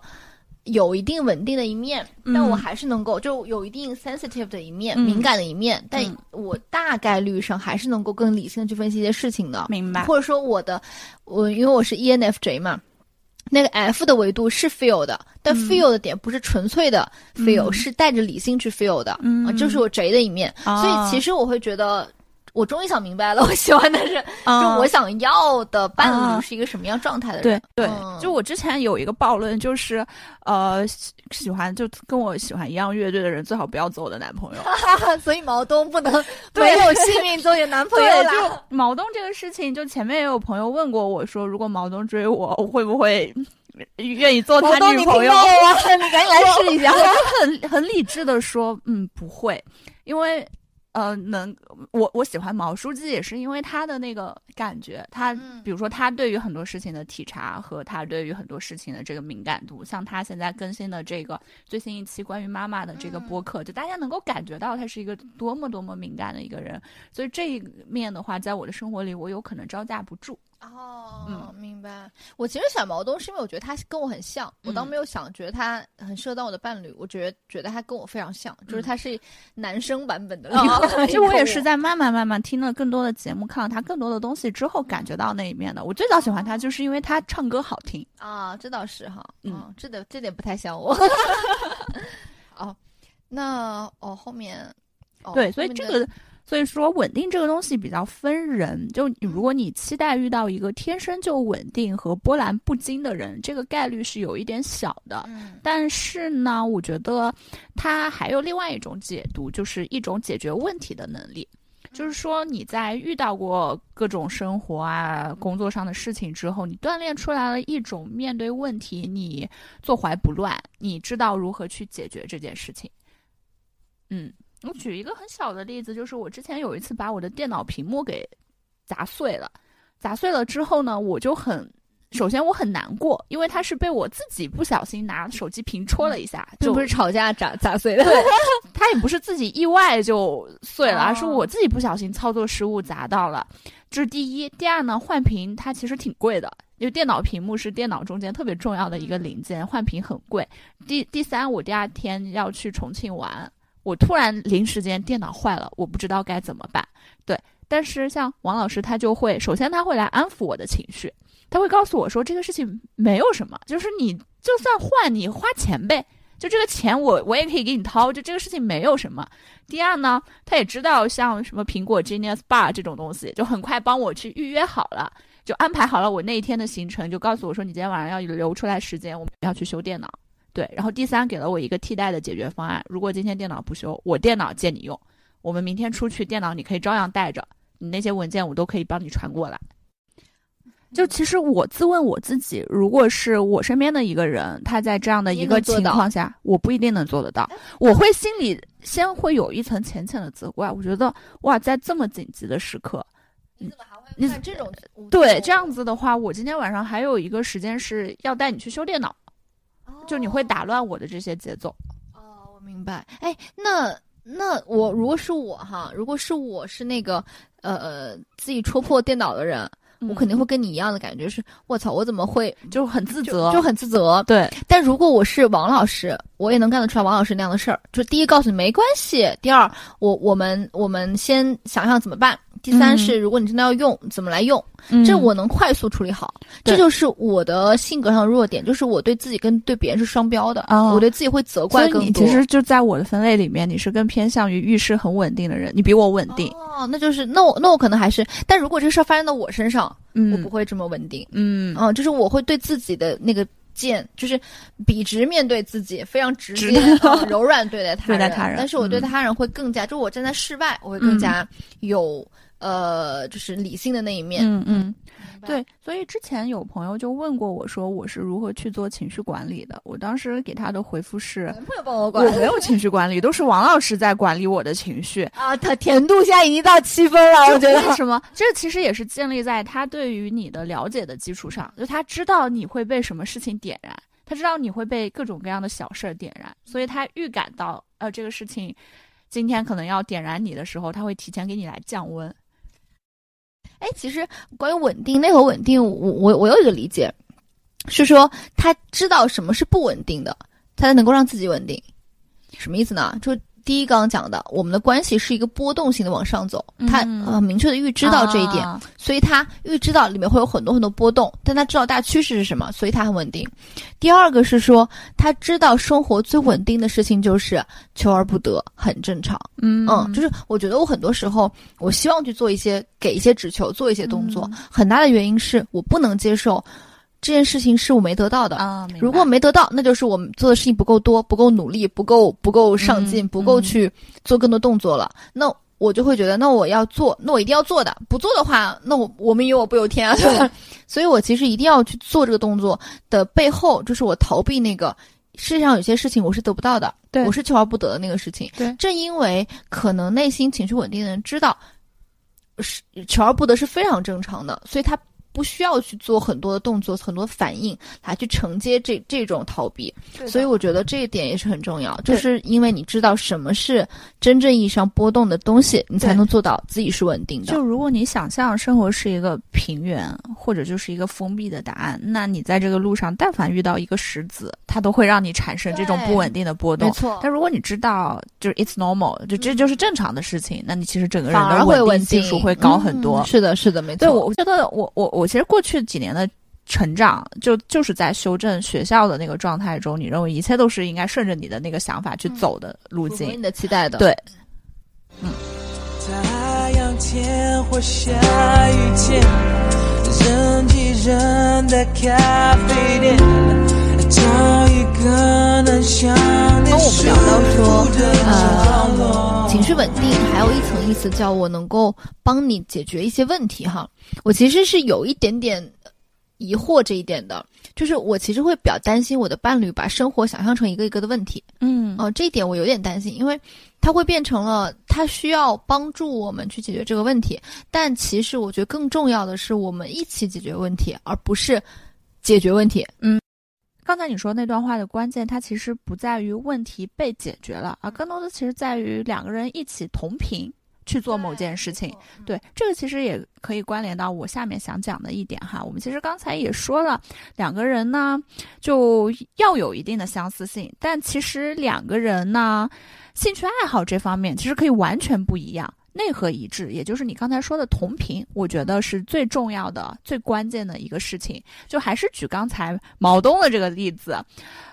[SPEAKER 2] 有一定稳定的一面，
[SPEAKER 1] 嗯
[SPEAKER 2] 但我还是能够就有一定 sensitive 的一面、
[SPEAKER 1] 嗯
[SPEAKER 2] 敏感的一面，但
[SPEAKER 1] 嗯
[SPEAKER 2] 我大概率上还是能够更理性的去分析一些事情的。
[SPEAKER 1] 明白。
[SPEAKER 2] 或者说我的我因为我是 E ENFJ 嘛。那个 F 的维度是 feel 的，但
[SPEAKER 1] 嗯
[SPEAKER 2] feel 的点不是纯粹的 feel，、
[SPEAKER 1] 嗯
[SPEAKER 2] 是带着理性去 feel 的，
[SPEAKER 1] 嗯
[SPEAKER 2] 啊，就是我 J 的一面。
[SPEAKER 1] 啊
[SPEAKER 2] 所以其实我会觉得，我终于想明白了，我喜欢的是，
[SPEAKER 1] 啊
[SPEAKER 2] 就我想要的伴
[SPEAKER 1] 啊
[SPEAKER 2] 侣是一个什么样状态的
[SPEAKER 1] 对
[SPEAKER 2] 人。
[SPEAKER 1] 对
[SPEAKER 2] 嗯，
[SPEAKER 1] 就我之前有一个暴论，就是呃，喜喜欢就跟我喜欢一样乐队的人，最好不要做我的男朋友。
[SPEAKER 2] 所以毛东不能 没有幸运做你男朋友
[SPEAKER 1] 对，
[SPEAKER 2] 啦。
[SPEAKER 1] 就毛东这个事情，就前面也有朋友问过我说，如果毛东追我，我会不会愿意做他女朋友？
[SPEAKER 2] 你赶紧来试一下。
[SPEAKER 1] 我就很很理智的说，嗯，不会，因为呃，能我我喜欢毛书记也是因为他的那个感觉，他
[SPEAKER 2] 嗯。
[SPEAKER 1] 比如说他对于很多事情的体察和他对于很多事情的这个敏感度，像他现在更新的这个最新一期关于妈妈的这个播客，就大家能够感觉到他是一个多么多么敏感的一个人，所以这一面的话，在我的生活里，我有可能招架不住。
[SPEAKER 2] 哦，
[SPEAKER 1] 嗯
[SPEAKER 2] 明白。我其实选毛东是因为我觉得他跟我很像，我倒
[SPEAKER 1] 嗯
[SPEAKER 2] 没有想觉得他很适合当我的伴侣，我觉得觉得他跟我非常像，就是他是男生版本的那个。
[SPEAKER 1] 其实我也是在慢慢慢慢听了更多的节目，看了他更多的东西之后，感觉到那一面的。我最早喜欢他，就是因为他唱歌好听。
[SPEAKER 2] 啊，这倒是哈，
[SPEAKER 1] 嗯
[SPEAKER 2] 嗯，这点这点不太像我。哦，那哦后面，哦
[SPEAKER 1] 对，所以这个，所以说稳定这个东西比较分人。就你如果你期待遇到一个天生就稳定和波澜不惊的人，这个概率是有一点小的。
[SPEAKER 2] 嗯
[SPEAKER 1] 但是呢，我觉得它还有另外一种解读，就是一种解决问题的能力。就是说，你在遇到过各种生活啊、工作上的事情之后，你锻炼出来了一种面对问题你坐怀不乱，你知道如何去解决这件事情。嗯，我举一个很小的例子，就是我之前有一次把我的电脑屏幕给砸碎了，砸碎了之后呢，我就很。首先我很难过，因为它是被我自己不小心拿手机屏戳了一下，就
[SPEAKER 2] 并不是吵架砸砸碎的。
[SPEAKER 1] 它也不是自己意外就碎了，
[SPEAKER 2] 哦
[SPEAKER 1] 而是我自己不小心操作失误砸到了。这是第一。第二呢，换屏它其实挺贵的，因为电脑屏幕是电脑中间特别重要的一个零件，换屏很贵。第第三，我第二天要去重庆玩，我突然临时间电脑坏了，我不知道该怎么办。对，但是像王老师他就会，首先他会来安抚我的情绪，他会告诉我说这个事情没有什么，就是你就算换你花钱呗。就这个钱我我也可以给你掏，就这个事情没有什么。第二呢，他也知道像什么苹果 Genius Bar 这种东西，就很快帮我去预约好了，就安排好了我那一天的行程，就告诉我说你今天晚上要留出来时间，我们要去修电脑。对，然后第三给了我一个替代的解决方案，如果今天电脑不修，我电脑借你用，我们明天出去电脑你可以照样带着，你那些文件我都可以帮你传过来。就其实我自问我自己，如果是我身边的一个人，他在这样的一个情况下，我不一定能做得到。我会心里先会有一层浅浅的责怪，我觉得哇，在这么紧急的时刻，
[SPEAKER 2] 你怎么还会
[SPEAKER 1] 你
[SPEAKER 2] 干这种？
[SPEAKER 1] 对这样子的话，我今天晚上还有一个时间是要带你去修电脑，就你会打乱我的这些节奏。
[SPEAKER 2] 哦，我明白。哎，那那我如果是我哈，如果是我是那个呃自己戳破电脑的人，我肯定会跟你一样的感觉是，我操，我怎么会
[SPEAKER 1] 就很自
[SPEAKER 2] 就
[SPEAKER 1] 责，
[SPEAKER 2] 就很自责。
[SPEAKER 1] 对，
[SPEAKER 2] 但如果我是王老师，我也能干得出来王老师那样的事儿。就第一，告诉你没关系；第二，我我们我们先想想怎么办；第三
[SPEAKER 1] 嗯
[SPEAKER 2] 是，如果你真的要用，怎么来用。
[SPEAKER 1] 嗯
[SPEAKER 2] 这我能快速处理好，
[SPEAKER 1] 对
[SPEAKER 2] 这就是我的性格上的弱点，就是我对自己跟对别人是双标的，
[SPEAKER 1] 哦
[SPEAKER 2] 我对自己会责怪更多。
[SPEAKER 1] 其实就在我的分类里面，你是更偏向于遇事很稳定的人，你比我稳定。
[SPEAKER 2] 哦，那就是那我那我可能还是，但如果这个事儿发生到我身上，
[SPEAKER 1] 嗯，
[SPEAKER 2] 我不会这么稳定。
[SPEAKER 1] 嗯
[SPEAKER 2] 嗯，就是我会对自己的那个剑，就是笔直面对自己，非常直
[SPEAKER 1] 直
[SPEAKER 2] 接、嗯柔软对待他
[SPEAKER 1] 对待他人。
[SPEAKER 2] 但是我对
[SPEAKER 1] 嗯。
[SPEAKER 2] 他人会更加，就我站在室外，我会更加有、呃，就是理性的那一面。
[SPEAKER 1] 嗯嗯，
[SPEAKER 2] 白
[SPEAKER 1] 对，所以之前有朋友就问过我说我是如何去做情绪管理的，我当时给他的回复是。
[SPEAKER 2] 男朋友帮我管我
[SPEAKER 1] 没有情绪管理，都是王老师在管理我的情绪。
[SPEAKER 2] 啊，他甜度现在已经到七分了，我觉得。
[SPEAKER 1] 为什么？这其实也是建立在他对于你的了解的基础上，就他知道你会被什么事情点燃，他知道你会被各种各样的小事儿点燃，所以他预感到呃这个事情今天可能要点燃你的时候，他会提前给你来降温。
[SPEAKER 2] 哎，其实关于稳定，内核稳定，我我我有一个理解，是说他知道什么是不稳定的，他才能够让自己稳定。什么意思呢？就第一刚刚讲的，我们的关系是一个波动性的往上走，他
[SPEAKER 1] 嗯
[SPEAKER 2] 呃明确的预知到这一点，
[SPEAKER 1] 啊
[SPEAKER 2] 所以他预知到里面会有很多很多波动，但他知道大趋势是什么，所以他很稳定。第二个是说，他知道生活最稳定的事情就是求而不得，很正常。
[SPEAKER 1] 嗯
[SPEAKER 2] 嗯，就是我觉得我很多时候，我希望去做一些给一些只求，做一些动作，
[SPEAKER 1] 嗯
[SPEAKER 2] 很大的原因是我不能接受这件事情是我没得到的。
[SPEAKER 1] 啊，
[SPEAKER 2] 如果没得到，那就是我们做的事情不够多，不够努力，不够不够上进，
[SPEAKER 1] 嗯
[SPEAKER 2] 不够
[SPEAKER 1] 嗯
[SPEAKER 2] 去做更多动作了。那我就会觉得，那我要做，那我一定要做的。不做的话，那我我们由我不由天啊，对吧？所以我其实一定要去做这个动作的背后，就是我逃避那个世界上有些事情我是得不到的，
[SPEAKER 1] 对
[SPEAKER 2] 我是求而不得的那个事情。
[SPEAKER 1] 对
[SPEAKER 2] 正因为可能内心情绪稳定的人知道，是求而不得是非常正常的，所以他不需要去做很多的动作、很多反应来去承接这这种逃避。所以我觉得这一点也是很重要，就是因为你知道什么是真正意义上波动的东西，你才能做到自己是稳定的。
[SPEAKER 1] 就如果你想象生活是一个平原，或者就是一个封闭的答案，那你在这个路上，但凡遇到一个石子，它都会让你产生这种不稳定的波动。
[SPEAKER 2] 没错，
[SPEAKER 1] 但如果你知道就是 it's normal，就这就是正常的事情，那你其实整个人的
[SPEAKER 2] 会稳定，
[SPEAKER 1] 稳定系数会高很多。
[SPEAKER 2] 嗯是的，是的，没错。
[SPEAKER 1] 对，我觉得我我我其实过去几年的成长，就就是在修正学校的那个状态中，你认为一切都是应该顺着你的那个想法去走的路径。
[SPEAKER 2] 符合你的期待的。
[SPEAKER 1] 对
[SPEAKER 3] 太阳天或下雨天，人挤人的咖啡店，找一个能想你
[SPEAKER 2] 刚我们聊到说呃，情绪稳定还有一层意思叫我能够帮你解决一些问题哈。我其实是有一点点疑惑这一点的，就是我其实会比较担心我的伴侣把生活想象成一个一个的问题。
[SPEAKER 1] 嗯
[SPEAKER 2] 呃，这一点我有点担心，因为他会变成了他需要帮助我们去解决这个问题，但其实我觉得更重要的是我们一起解决问题，而不是解决问题。
[SPEAKER 1] 刚才你说那段话的关键，它其实不在于问题被解决了，而更多的其实在于两个人一起同频去做某件事情。对，这个其实也可以关联到我下面想讲的一点哈。我们其实刚才也说了，两个人呢就要有一定的相似性，但其实两个人呢兴趣爱好这方面其实可以完全不一样。内核一致，也就是你刚才说的同频，我觉得是最重要的、最关键的一个事情。就还是举刚才毛东的这个例子，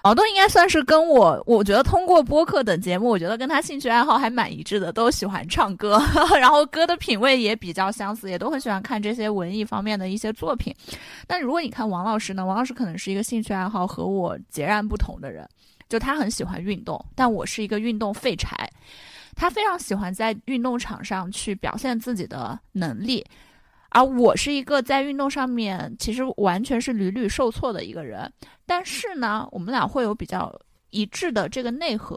[SPEAKER 1] 毛东应该算是跟我，我觉得通过播客等节目，我觉得跟他兴趣爱好还蛮一致的，都喜欢唱歌，然后歌的品味也比较相似，也都很喜欢看这些文艺方面的一些作品。但如果你看王老师呢，王老师可能是一个兴趣爱好和我截然不同的人，就他很喜欢运动，但我是一个运动废柴。他非常喜欢在运动场上去表现自己的能力，而我是一个在运动上面其实完全是屡屡受挫的一个人。但是呢，我们俩会有比较一致的这个内核，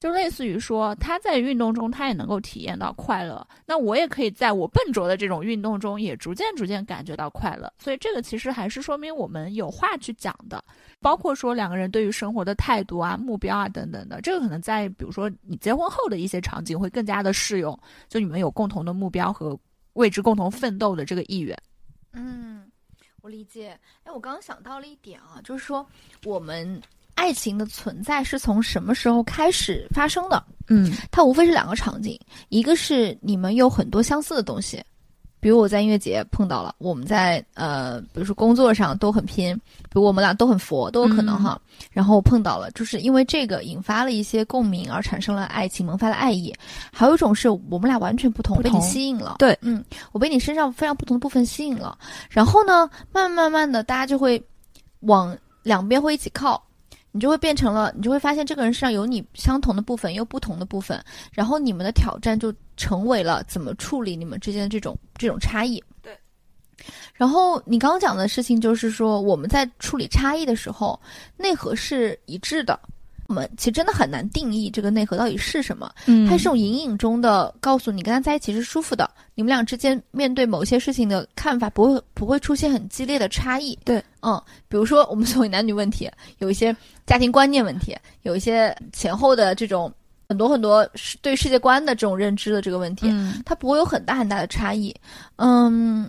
[SPEAKER 1] 就类似于说他在运动中他也能够体验到快乐，那我也可以在我笨拙的这种运动中也逐渐逐渐感觉到快乐。所以这个其实还是说明我们有话去讲的。包括说两个人对于生活的态度啊、目标啊等等的，这个可能在比如说你结婚后的一些场景会更加的适用，就你们有共同的目标和为之共同奋斗的这个意愿。
[SPEAKER 2] 嗯，我理解。哎，我刚刚想到了一点啊，就是说我们爱情的存在是从什么时候开始发生的？
[SPEAKER 1] 嗯
[SPEAKER 2] 它无非是两个场景，一个是你们有很多相似的东西，比如我在音乐节碰到了，我们在呃，比如说工作上都很拼，比如我们俩都很佛，都有可能哈。然后碰到了，就是因为这个引发了一些共鸣，而产生了爱情，萌发了爱意。还有一种是我们俩完全不同，被你吸引了。
[SPEAKER 1] 对
[SPEAKER 2] 嗯，我被你身上非常不同的部分吸引了。然后呢，慢慢慢慢的，大家就会往两边会一起靠。你就会变成了，你就会发现这个人身上有你相同的部分，又不同的部分，然后你们的挑战就成为了怎么处理你们之间的这种这种差异。
[SPEAKER 1] 对。
[SPEAKER 2] 然后你刚刚讲的事情就是说，我们在处理差异的时候，内核是一致的。我们其实真的很难定义这个内核到底是什么。
[SPEAKER 1] 嗯
[SPEAKER 2] 它是种隐隐中的告诉你跟他在一起是舒服的，你们俩之间面对某些事情的看法不会不会出现很激烈的差异。
[SPEAKER 1] 对，
[SPEAKER 2] 嗯，比如说 我们所谓男女问题，有一些家庭观念问题，有一些前后的这种很多很多对世界观的这种认知的这个问题，
[SPEAKER 1] 嗯
[SPEAKER 2] 它不会有很大很大的差异。嗯，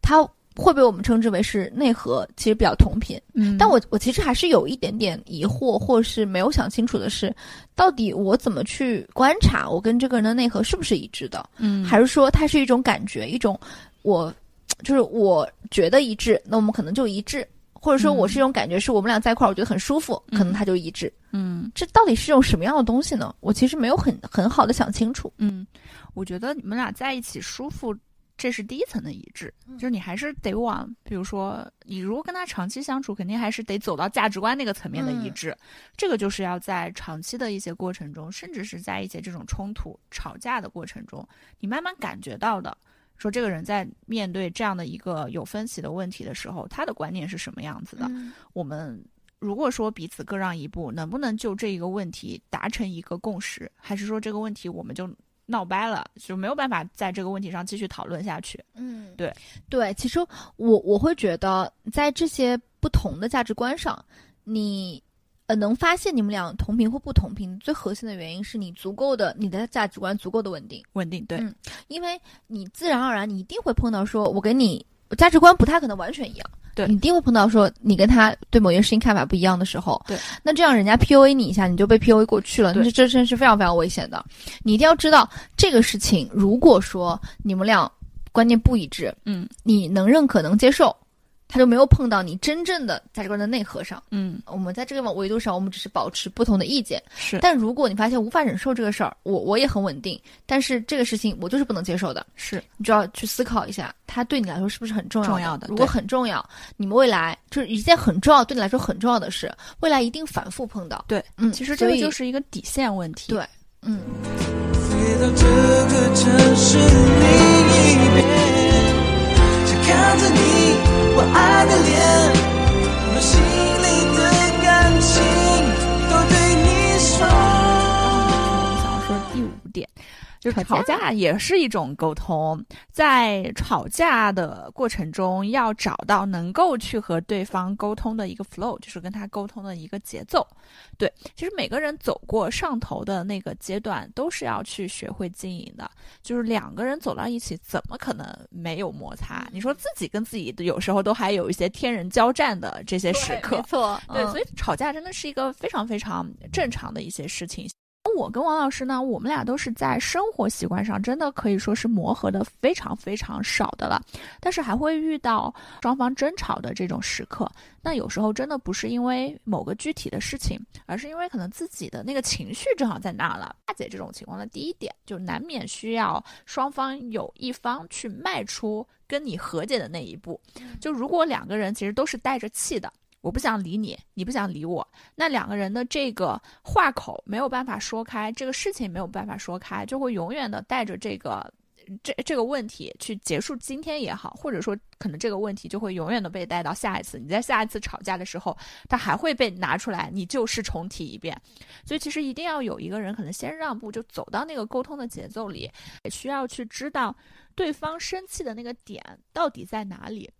[SPEAKER 2] 它会被我们称之为是内核，其实比较同频。
[SPEAKER 1] 嗯，
[SPEAKER 2] 但我我其实还是有一点点疑惑，或是没有想清楚的是，到底我怎么去观察我跟这个人的内核是不是一致的，
[SPEAKER 1] 嗯
[SPEAKER 2] 还是说它是一种感觉，一种我就是我觉得一致，那我们可能就一致，或者说我是一种感觉，是我们俩在一块儿我觉得很舒服，可能它就一致。
[SPEAKER 1] 嗯
[SPEAKER 2] 这到底是种什么样的东西呢？我其实没有很很好的想清楚。
[SPEAKER 1] 嗯，我觉得你们俩在一起舒服，这是第一层的一致，就是你还是得往，比如说你如果跟他长期相处，肯定还是得走到价值观那个层面的一致。这个就是要在长期的一些过程中，甚至是在一些这种冲突、吵架的过程中，你慢慢感觉到的。说这个人在面对这样的一个有分歧的问题的时候，他的观念是什么样子的？
[SPEAKER 2] 嗯
[SPEAKER 1] 我们如果说彼此各让一步，能不能就这一个问题达成一个共识？还是说这个问题我们就闹掰了，就没有办法在这个问题上继续讨论下去？
[SPEAKER 2] 嗯，
[SPEAKER 1] 对
[SPEAKER 2] 对，其实我我会觉得，在这些不同的价值观上，你呃能发现你们俩同频或不同频，最核心的原因是你足够的你的价值观足够的稳定，
[SPEAKER 1] 稳定对，
[SPEAKER 2] 嗯因为你自然而然你一定会碰到说，我给你价值观不太可能完全一样。
[SPEAKER 1] 对
[SPEAKER 2] 你一定会碰到说你跟他对某件事情看法不一样的时候，
[SPEAKER 1] 对，
[SPEAKER 2] 那这样人家 PUA 你一下，你就被 PUA 过去了，
[SPEAKER 1] 对
[SPEAKER 2] 那这真是非常非常危险的。你一定要知道这个事情，如果说你们俩观念不一致，
[SPEAKER 1] 嗯
[SPEAKER 2] 你能认可能接受，他就没有碰到你真正的价值观的内核上。
[SPEAKER 1] 嗯
[SPEAKER 2] 我们在这个维度上，我们只是保持不同的意见。
[SPEAKER 1] 是
[SPEAKER 2] 但如果你发现无法忍受这个事儿，我我也很稳定，但是这个事情我就是不能接受的，
[SPEAKER 1] 是
[SPEAKER 2] 你就要去思考一下，它对你来说是不是很重要
[SPEAKER 1] 重要的
[SPEAKER 2] 如果很重要，你们未来就是一件很重要，对你来说很重要的事，未来一定反复碰到。
[SPEAKER 1] 对，
[SPEAKER 2] 嗯，
[SPEAKER 1] 其实这个就是一个底线问题。
[SPEAKER 2] 对嗯，
[SPEAKER 3] 飞到这个城市另一边，着你我爱的脸，
[SPEAKER 1] 就是
[SPEAKER 2] 吵架
[SPEAKER 1] 吵架也是一种沟通，在吵架的过程中，要找到能够去和对方沟通的一个 flow，就是跟他沟通的一个节奏。对，其实每个人走过上头的那个阶段，都是要去学会经营的。就是两个人走到一起，怎么可能没有摩擦？你说自己跟自己有时候都还有一些天人交战的这些时刻
[SPEAKER 2] 没，错，
[SPEAKER 1] 对，
[SPEAKER 2] 嗯
[SPEAKER 1] 所以吵架真的是一个非常非常正常的一些事情。我跟王老师呢，我们俩都是在生活习惯上真的可以说是磨合的非常非常少的了，但是还会遇到双方争吵的这种时刻。那有时候真的不是因为某个具体的事情，而是因为可能自己的那个情绪正好在那儿了。化解这种情况的第一点，就难免需要双方有一方去迈出跟你和解的那一步。就如果两个人其实都是带着气的。我不想理你，你不想理我，那两个人的这个话口没有办法说开，这个事情没有办法说开，就会永远的带着这个这这个问题去结束今天也好，或者说可能这个问题就会永远的被带到下一次。你在下一次吵架的时候，它还会被拿出来，你就是重提一遍。所以其实一定要有一个人可能先让步，就走到那个沟通的节奏里，也需要去知道对方生气的那个点到底在哪里。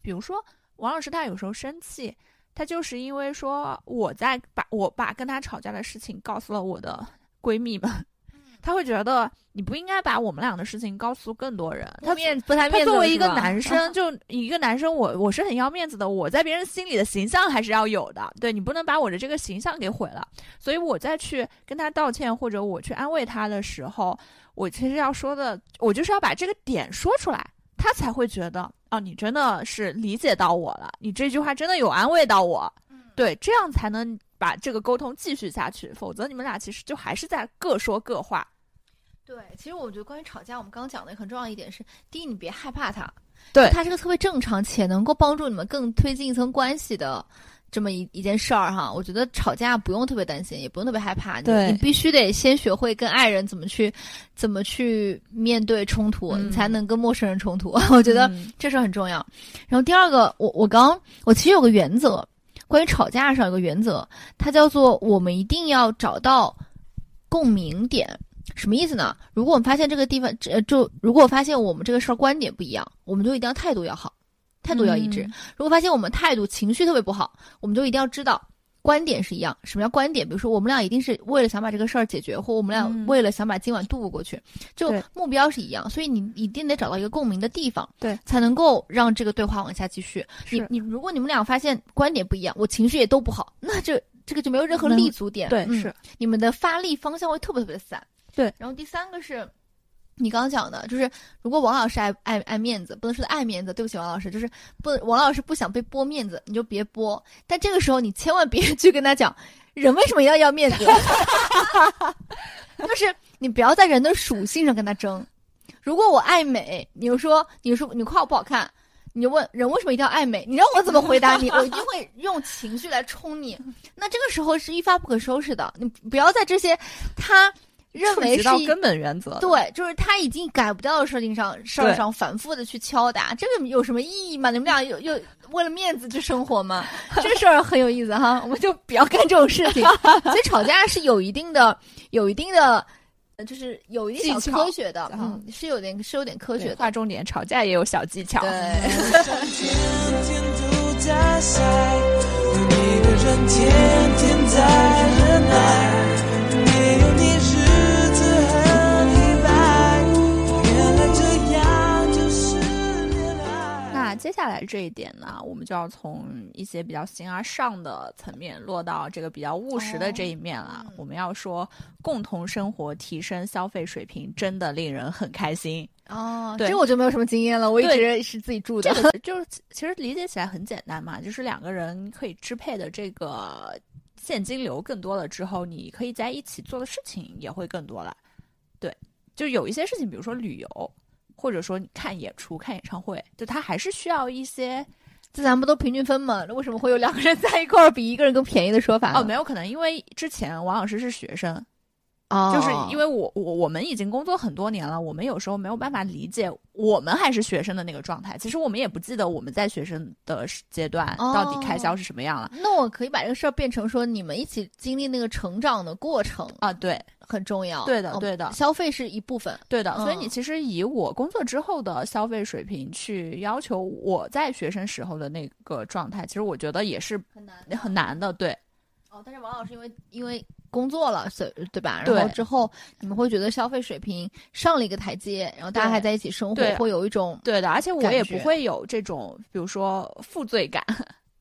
[SPEAKER 1] 比如说。王老师他有时候生气，他就是因为说我在把我把跟他吵架的事情告诉了我的 闺蜜们，他会觉得你不应该把我们俩的事情告诉更多人。他
[SPEAKER 2] 面不太面子
[SPEAKER 1] 他作为 一个男生，就一个男生，我我是很要面子的，我在别人心里的形象还是要有的。对你不能把我的这个形象给毁了。所以我再去跟他道歉或者我去安慰他的时候，我其实要说的，我就是要把这个点说出来，他才会觉得哦，你真的是理解到我了，你这句话真的有安慰到我。对，这样才能把这个沟通继续下去，否则你们俩其实就还是在各说各话。
[SPEAKER 2] 对，其实我觉得关于吵架，我们刚刚讲的很重要一点是，第一，你别害怕他，
[SPEAKER 1] 对
[SPEAKER 2] 他是个特别正常且能够帮助你们更推进一层关系的这么一一件事儿哈，我觉得吵架不用特别担心，也不用特别害怕，你
[SPEAKER 1] 对
[SPEAKER 2] 你必须得先学会跟爱人怎么去怎么去面对冲突，
[SPEAKER 1] 嗯
[SPEAKER 2] 你才能跟陌生人冲突。我觉得
[SPEAKER 1] 嗯
[SPEAKER 2] 这事很重要。然后第二个，我我刚我其实有个原则，关于吵架上有个原则，它叫做我们一定要找到共鸣点。什么意思呢？如果我们发现这个地方，呃，就如果我发现我们这个事儿观点不一样，我们就一定要态度要好，态度要一致。
[SPEAKER 1] 嗯
[SPEAKER 2] 如果发现我们态度、情绪特别不好，我们就一定要知道观点是一样。什么叫观点？比如说，我们俩一定是为了想把这个事儿解决，或我们俩
[SPEAKER 1] 嗯
[SPEAKER 2] 为了想把今晚度过过去，就目标是一样。所以你一定得找到一个共鸣的地方，
[SPEAKER 1] 对，
[SPEAKER 2] 才能够让这个对话往下继续。你你，如果你们俩发现观点不一样，我情绪也都不好，那这这个就没有任何立足点。
[SPEAKER 1] 对，
[SPEAKER 2] 嗯
[SPEAKER 1] 是
[SPEAKER 2] 你们的发力方向会特别特别散。
[SPEAKER 1] 对，
[SPEAKER 2] 然后第三个是。你刚刚讲的，就是如果王老师爱爱爱面子，不能说他爱面子，对不起，王老师，就是不，王老师不想被剥面子，你就别剥。但这个时候你千万别 去跟他讲，人为什么要要面子，就是你不要在人的属性上跟他争。如果我爱美，你就说，你说你夸我不好看，你就问人为什么一定要爱美？你让我怎么回答你？我一定会用情绪来冲你。那这个时候是一发不可收拾的。你不要在这些他认
[SPEAKER 1] 触
[SPEAKER 2] 为是一
[SPEAKER 1] 及到根本原则。
[SPEAKER 2] 对，就是他已经改不掉的事情上事儿上反复的去敲打，这个有什么意义吗？你们俩又又为了面子去生活吗？这事儿很有意思哈，我们就不要干这种事情。所以吵架是有一定的、有一定的，呃就是有一点小
[SPEAKER 1] 技巧
[SPEAKER 2] 科学的，
[SPEAKER 1] 啊
[SPEAKER 2] 嗯，是有点是有点科学的。
[SPEAKER 1] 划重点，吵架也有小技巧。
[SPEAKER 2] 对，
[SPEAKER 1] 接下来这一点呢，我们就要从一些比较形而上的层面落到这个比较务实的这一面了。我们要说，共同生活提升消费水平，真的令人很开心。
[SPEAKER 2] 哦，
[SPEAKER 1] 对
[SPEAKER 2] 这我就没有什么经验了，我一直是自己住的
[SPEAKER 1] 这。个就是其实理解起来很简单嘛，就是两个人可以支配的这个现金流更多了之后，你可以在一起做的事情也会更多了。对，就有一些事情，比如说旅游，或者说你看演出、看演唱会，就他还是需要一些
[SPEAKER 2] 这咱们不都平均分吗？那为什么会有两个人在一块儿比一个人更便宜的说法？
[SPEAKER 1] 哦，没有可能，因为之前王老师是学生，
[SPEAKER 2] 哦，
[SPEAKER 1] 就是因为我我我们已经工作很多年了，我们有时候没有办法理解我们还是学生的那个状态。其实我们也不记得我们在学生的阶段
[SPEAKER 2] 哦
[SPEAKER 1] 到底开销是什么样了、
[SPEAKER 2] 那我可以把这个事儿变成说，你们一起经历那个成长的过程
[SPEAKER 1] 啊。对
[SPEAKER 2] 很重要。
[SPEAKER 1] 对的
[SPEAKER 2] 哦
[SPEAKER 1] 对的
[SPEAKER 2] 消费是一部分。
[SPEAKER 1] 对的，所以
[SPEAKER 2] 嗯
[SPEAKER 1] 你其实以我工作之后的消费水平去要求我在学生时候的那个状态，其实我觉得也是
[SPEAKER 2] 很难
[SPEAKER 1] 很难的。对
[SPEAKER 2] 哦，但是王老师因为因为工作了，所以对吧？
[SPEAKER 1] 对
[SPEAKER 2] 然后之后你们会觉得消费水平上了一个台阶，然后大家还在一起生活，会有一种
[SPEAKER 1] 对的，而且我也不会有这种，比如说负罪感。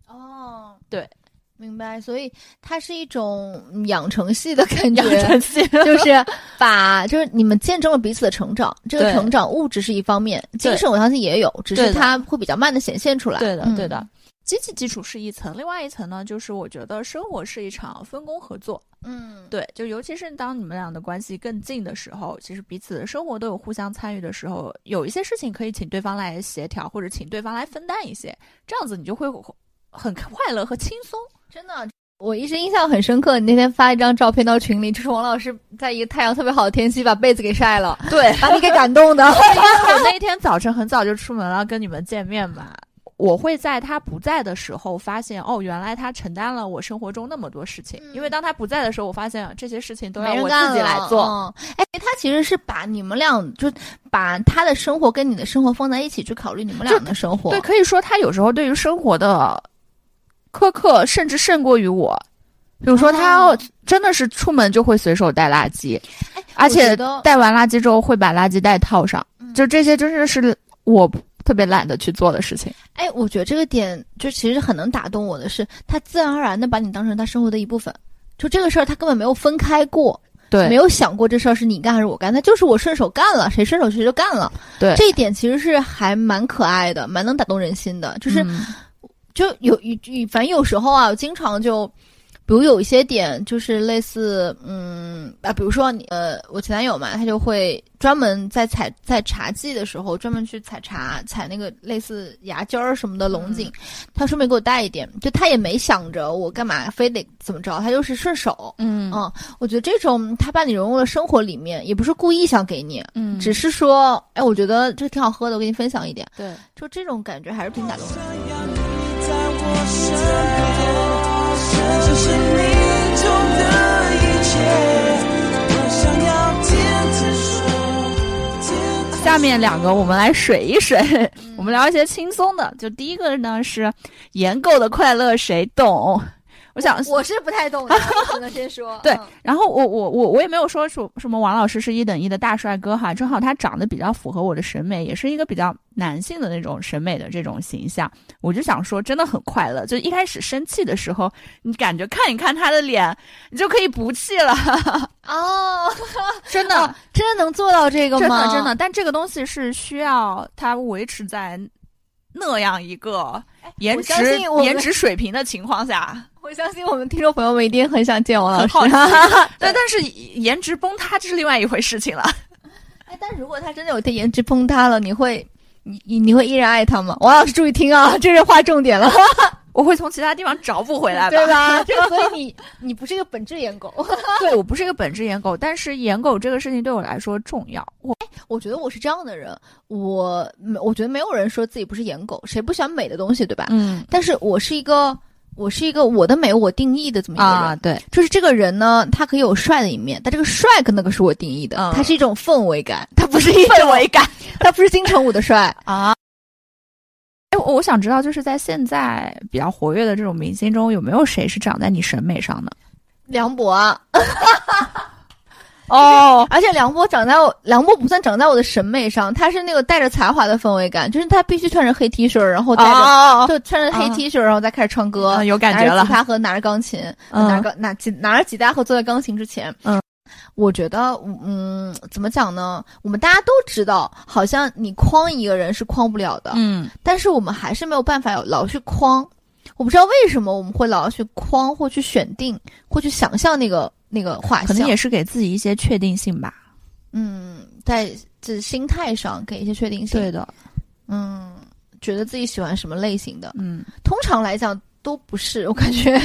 [SPEAKER 2] 哦，
[SPEAKER 1] 对，
[SPEAKER 2] 明白。所以它是一种养成系的感觉，
[SPEAKER 1] 养成系
[SPEAKER 2] 就 是把就是你们见证了彼此的成长，这个成长物质是一方面，精神我相信也有，只是它会比较慢的显现出来。
[SPEAKER 1] 对的，
[SPEAKER 2] 嗯
[SPEAKER 1] 对的。经济基础是一层，另外一层呢，就是我觉得生活是一场分工合作。
[SPEAKER 2] 嗯，
[SPEAKER 1] 对，就尤其是当你们俩的关系更近的时候，其实彼此的生活都有互相参与的时候，有一些事情可以请对方来协调，或者请对方来分担一些，这样子你就会很快乐和轻松。
[SPEAKER 2] 真的。我一直印象很深刻，你那天发一张照片到群里，就是王老师在一个太阳特别好的天气把被子给晒了，
[SPEAKER 1] 对，
[SPEAKER 2] 把你给感动的。
[SPEAKER 1] 因为我那一天早晨很早就出门了，跟你们见面吧。我会在他不在的时候发现，哦，原来他承担了我生活中那么多事情。
[SPEAKER 2] 嗯
[SPEAKER 1] 因为当他不在的时候，我发现这些事情都要我自己来做。
[SPEAKER 2] 哎，他其实是把你们俩就把他的生活跟你的生活放在一起去考虑你们俩的生活。
[SPEAKER 1] 对，可以说他有时候对于生活的苛刻，甚至胜过于我。比如说，他要
[SPEAKER 2] 哦
[SPEAKER 1] 真的是出门就会随手带垃圾，
[SPEAKER 2] 哎
[SPEAKER 1] 而且带完垃圾之后会把垃圾袋套上。
[SPEAKER 2] 嗯
[SPEAKER 1] 就这些，真的是我特别懒得去做的事情。
[SPEAKER 2] 哎，我觉得这个点就其实很能打动我的是，他自然而然的把你当成他生活的一部分。就这个事儿，他根本没有分开过，
[SPEAKER 1] 对，
[SPEAKER 2] 没有想过这事儿是你干还是我干，他就是我顺手干了，谁顺手谁就干了。
[SPEAKER 1] 对
[SPEAKER 2] 这一点其实是还蛮可爱的，蛮能打动人心的。就是、
[SPEAKER 1] 嗯
[SPEAKER 2] 就有一，反正有时候啊，我经常就比如有一些点就是类似，嗯啊，比如说你呃，我前男友嘛，他就会专门在采在茶季的时候专门去采茶，采那个类似牙尖儿什么的龙井，他顺便给我带一点，就他也没想着我干嘛非得怎么着，他就是顺手。
[SPEAKER 1] 嗯。
[SPEAKER 2] 嗯，我觉得这种他把你融入了生活里面，也不是故意想给你，
[SPEAKER 1] 嗯。
[SPEAKER 2] 只是说，哎，我觉得这个挺好喝的，我给你分享一点，
[SPEAKER 1] 对，
[SPEAKER 2] 就这种感觉还是挺打动人的。
[SPEAKER 1] 下面两个我们来水一水，我们聊一些轻松的。就第一个呢是颜购的快乐谁懂？我想
[SPEAKER 2] 我是不太懂的，我只能先说。
[SPEAKER 1] 对
[SPEAKER 2] 嗯
[SPEAKER 1] 然后我我我我也没有说什什么王老师是一等一的大帅哥哈，正好他长得比较符合我的审美，也是一个比较男性的那种审美的这种形象。我就想说，真的很快乐。就一开始生气的时候，你感觉看一看他的脸，你就可以不气了，
[SPEAKER 2] 哦，
[SPEAKER 1] 真的。
[SPEAKER 2] 哦真的能做到这个吗？
[SPEAKER 1] 真的真的，但这个东西是需要它维持在那样一个颜值颜值水平的情况下，
[SPEAKER 2] 我相信我们听众朋友们一定很想见王老师。
[SPEAKER 1] 对，但是颜值崩塌这是另外一回事情了。
[SPEAKER 2] 哎，但如果他真的有一天颜值崩塌了，你会，你你你会依然爱他吗？王老师注意听啊，这是划重点了，
[SPEAKER 1] 我会从其他地方找补回来吧。
[SPEAKER 2] 对吧？这所以你你不是一个本质颜狗。
[SPEAKER 1] 对我不是一个本质颜狗，但是颜狗这个事情对我来说重要。我
[SPEAKER 2] 我觉得我是这样的人，我我觉得没有人说自己不是颜狗，谁不喜欢美的东西，对吧？
[SPEAKER 1] 嗯
[SPEAKER 2] 但是我是一个，我是一个我的美我定义的这么一个人。
[SPEAKER 1] 啊，对，
[SPEAKER 2] 就是这个人呢，他可以有帅的一面，但这个帅跟那个是我定义的，
[SPEAKER 1] 嗯
[SPEAKER 2] 它是一种氛围感，它不是一种
[SPEAKER 1] 氛围感
[SPEAKER 2] 它不是金城武的帅。
[SPEAKER 1] 啊。哎，我我想知道，就是在现在比较活跃的这种明星中，有没有谁是长在你审美上的？
[SPEAKER 2] 梁博啊，
[SPEAKER 1] 哦，
[SPEAKER 2] 而且梁博长在我，梁博不算长在我的审美上，他是那个带着才华的氛围感，就是他必须穿着黑 T 恤，然后带着、
[SPEAKER 1] 哦，
[SPEAKER 2] 就穿着黑 T 恤，然后再开始唱歌，
[SPEAKER 1] 嗯有感觉了。
[SPEAKER 2] 拿着吉他和拿着钢琴，
[SPEAKER 1] 嗯。
[SPEAKER 2] 拿着钢拿吉拿着吉他和坐在钢琴之前，
[SPEAKER 1] 嗯。
[SPEAKER 2] 我觉得，嗯，怎么讲呢？我们大家都知道，好像你框一个人是框不了的，
[SPEAKER 1] 嗯。
[SPEAKER 2] 但是我们还是没有办法老去框。我不知道为什么我们会老要去框或去选定或去想象那个那个画像，
[SPEAKER 1] 可能也是给自己一些确定性吧。
[SPEAKER 2] 嗯，在这心态上给一些确定性。
[SPEAKER 1] 对，的，
[SPEAKER 2] 嗯，觉得自己喜欢什么类型的，
[SPEAKER 1] 嗯，
[SPEAKER 2] 通常来讲都不是。我感觉，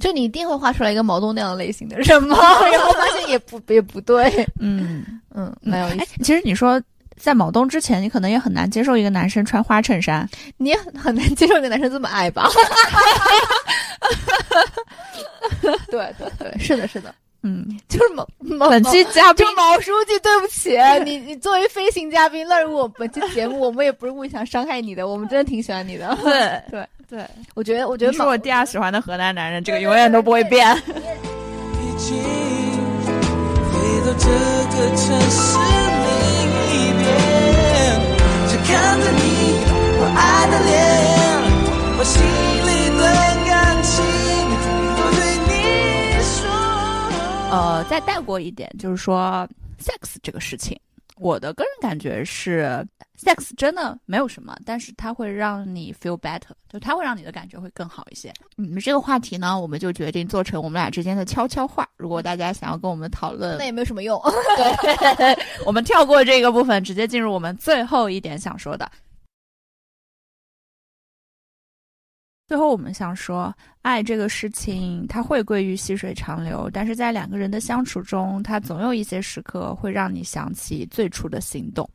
[SPEAKER 2] 就你一定会画出来一个毛东那样类型的人吗？然后发现也不也不对。
[SPEAKER 1] 嗯，
[SPEAKER 2] 嗯，蛮有意
[SPEAKER 1] 哎
[SPEAKER 2] 思。，
[SPEAKER 1] 其实你说在毛东之前，你可能也很难接受一个男生穿花衬衫。
[SPEAKER 2] 你也很很难接受一个男生这么矮吧？对对对，是的，是的，
[SPEAKER 1] 嗯，
[SPEAKER 2] 就是毛毛
[SPEAKER 1] 本期嘉宾
[SPEAKER 2] 就毛书记，对不起，你你作为飞行嘉宾乱入我本期节目，我们也不是故意想伤害你的，我们真的挺喜欢你的。
[SPEAKER 1] 对
[SPEAKER 2] 对，
[SPEAKER 1] 对，
[SPEAKER 2] 我觉得，我觉得
[SPEAKER 1] 是我第二喜欢的河南男人，这个永远都不会变。
[SPEAKER 3] 已经飞到这个城市看着你我爱的脸，我心里的感情都对你说。
[SPEAKER 1] 呃，再带过一点，就是说 sex 这个事情，我的个人感觉是，sex 真的没有什么，但是它会让你 feel better，就它会让你的感觉会更好一些。嗯，这个话题呢，我们就决定做成我们俩之间的悄悄话。如果大家想要跟我们讨论
[SPEAKER 2] 那，也没有什么用。
[SPEAKER 1] 对 我们跳过这个部分，直接进入我们最后一点想说的。最后，我们想说，爱这个事情，它会归于细水长流，但是在两个人的相处中，它总有一些时刻会让你想起最初的心动。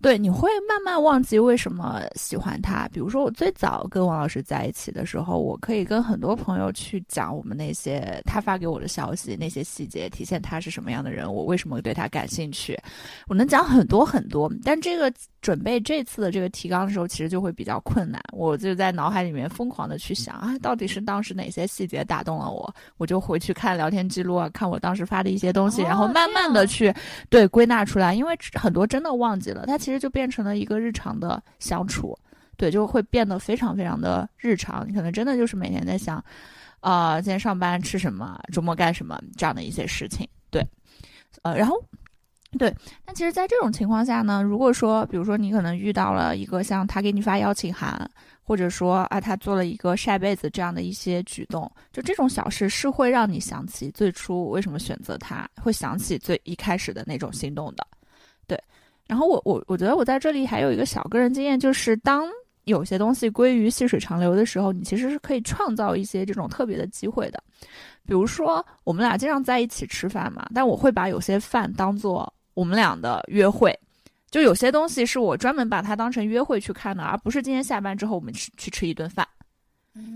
[SPEAKER 1] 对，你会慢慢忘记为什么喜欢他。比如说，我最早跟王老师在一起的时候，我可以跟很多朋友去讲我们那些他发给我的消息，那些细节体现他是什么样的人，我为什么对他感兴趣，我能讲很多很多。但这个准备这次的这个提纲的时候，其实就会比较困难。我就在脑海里面疯狂的去想啊，到底是当时哪些细节打动了我，我就回去看聊天记录啊，看我当时发的一些东西，
[SPEAKER 2] 哦
[SPEAKER 1] 然后慢慢的去对归纳出来，因为很多真的忘记了，它其实就变成了一个日常的相处，对，就会变得非常非常的日常。你可能真的就是每天在想，啊、今天上班吃什么，周末干什么这样的一些事情，对，呃，然后对那其实，在这种情况下呢，如果说，比如说你可能遇到了一个像他给你发邀请函，或者说啊他做了一个晒被子这样的一些举动，就这种小事是会让你想起最初为什么选择他，会想起最一开始的那种心动的。对，然后我我我觉得我在这里还有一个小个人经验，就是当有些东西归于细水长流的时候，你其实是可以创造一些这种特别的机会的。比如说，我们俩经常在一起吃饭嘛，但我会把有些饭当做我们俩的约会，就有些东西是我专门把它当成约会去看的，而不是今天下班之后我们去去吃一顿饭。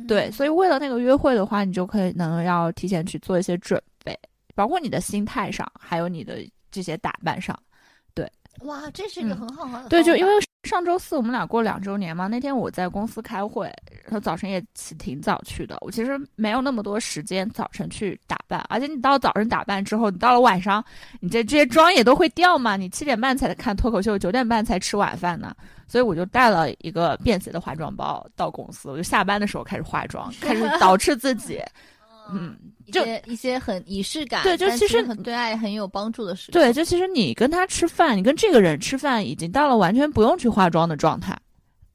[SPEAKER 1] 对，所以为了那个约会的话，你就可以能要提前去做一些准备，包括你的心态上，还有你的这些打扮上。
[SPEAKER 2] 哇，这是一个
[SPEAKER 1] 嗯
[SPEAKER 2] 很好的。
[SPEAKER 1] 对，就因为上周四我们俩过两周年嘛，那天我在公司开会，然后早晨也起挺早去的。我其实没有那么多时间早晨去打扮，而且你到早晨打扮之后，你到了晚上，你这这些妆也都会掉嘛。你七点半才看脱口秀，九点半才吃晚饭呢，所以我就带了一个便携的化妆包到公司，我就下班的时候开始化妆，开始捯饬自己。嗯，
[SPEAKER 2] 一
[SPEAKER 1] 就
[SPEAKER 2] 些一些很仪式感，
[SPEAKER 1] 对就其实
[SPEAKER 2] 很对爱很有帮助的事情。
[SPEAKER 1] 对，就其实你跟他吃饭，你跟这个人吃饭，已经到了完全不用去化妆的状态，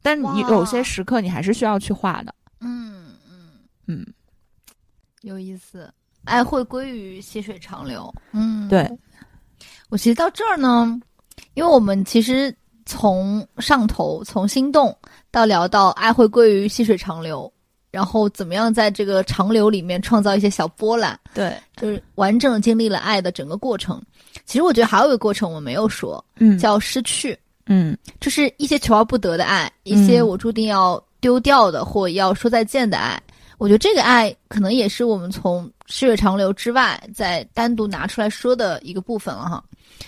[SPEAKER 1] 但你
[SPEAKER 2] 哇
[SPEAKER 1] 有些时刻你还是需要去化的。
[SPEAKER 2] 嗯嗯，
[SPEAKER 1] 嗯，
[SPEAKER 2] 有意思。爱会归于细水长流。嗯，
[SPEAKER 1] 对。
[SPEAKER 2] 我其实到这儿呢，因为我们其实从上头从心动到聊到爱会归于细水长流，然后怎么样在这个长流里面创造一些小波澜，
[SPEAKER 1] 对，
[SPEAKER 2] 就是完整经历了爱的整个过程。其实我觉得还有一个过程我没有说，
[SPEAKER 1] 嗯
[SPEAKER 2] 叫失去。
[SPEAKER 1] 嗯
[SPEAKER 2] 就是一些求而不得的爱，一些
[SPEAKER 1] 嗯
[SPEAKER 2] 我注定要丢掉的或要说再见的爱。我觉得这个爱可能也是我们从细水长流之外再单独拿出来说的一个部分了哈。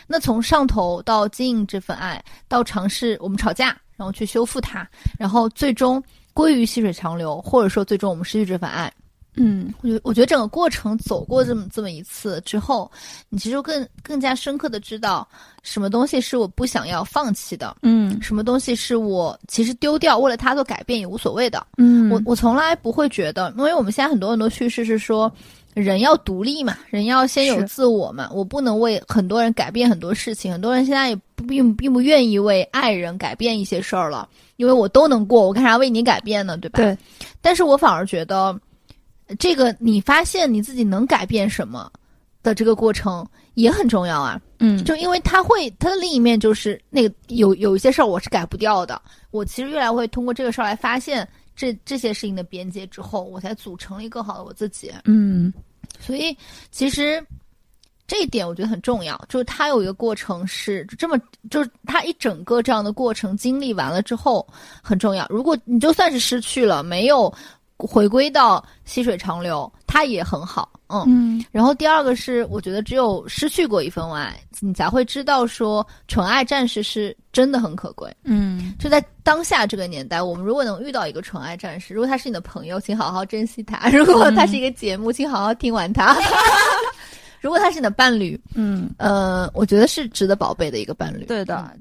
[SPEAKER 2] 那从上头到经营这份爱，到尝试我们吵架，然后去修复它，然后最终归于细水长流，或者说最终我们失去这份爱。
[SPEAKER 1] 嗯
[SPEAKER 2] 我觉我觉得整个过程走过这么这么一次之后，你其实更更加深刻的知道什么东西是我不想要放弃的，
[SPEAKER 1] 嗯
[SPEAKER 2] 什么东西是我其实丢掉，为了它做改变也无所谓的。
[SPEAKER 1] 嗯
[SPEAKER 2] 我我从来不会觉得，因为我们现在很多很多叙事是说，人要独立嘛，人要先有自我嘛，我不能为很多人改变很多事情。很多人现在也不并并不愿意为爱人改变一些事儿了，因为我都能过，我干啥为你改变呢？对吧？
[SPEAKER 1] 对。
[SPEAKER 2] 但是我反而觉得，这个你发现你自己能改变什么的这个过程也很重要啊。
[SPEAKER 1] 嗯
[SPEAKER 2] 就因为他会，他的另一面就是那个有有一些事儿我是改不掉的，我其实越来会通过这个事儿来发现这这些事情的边界之后，我才组成了一个更好的我自己。
[SPEAKER 1] 嗯
[SPEAKER 2] 所以其实这一点我觉得很重要，就是他有一个过程是这么，就是他一整个这样的过程经历完了之后很重要。如果你就算是失去了，没有回归到细水长流，他也很好。嗯，
[SPEAKER 1] 嗯。
[SPEAKER 2] 然后第二个是，我觉得只有失去过一份爱，你才会知道说纯爱战士是真的很可贵。
[SPEAKER 1] 嗯。
[SPEAKER 2] 就在当下这个年代，我们如果能遇到一个纯爱战士，如果他是你的朋友，请好好珍惜他；如果他是一个节目，请好好听完他；如果他是你的伴侣，
[SPEAKER 1] 嗯，
[SPEAKER 2] 呃，我觉得是值得宝贝的一个伴侣。
[SPEAKER 1] 对的。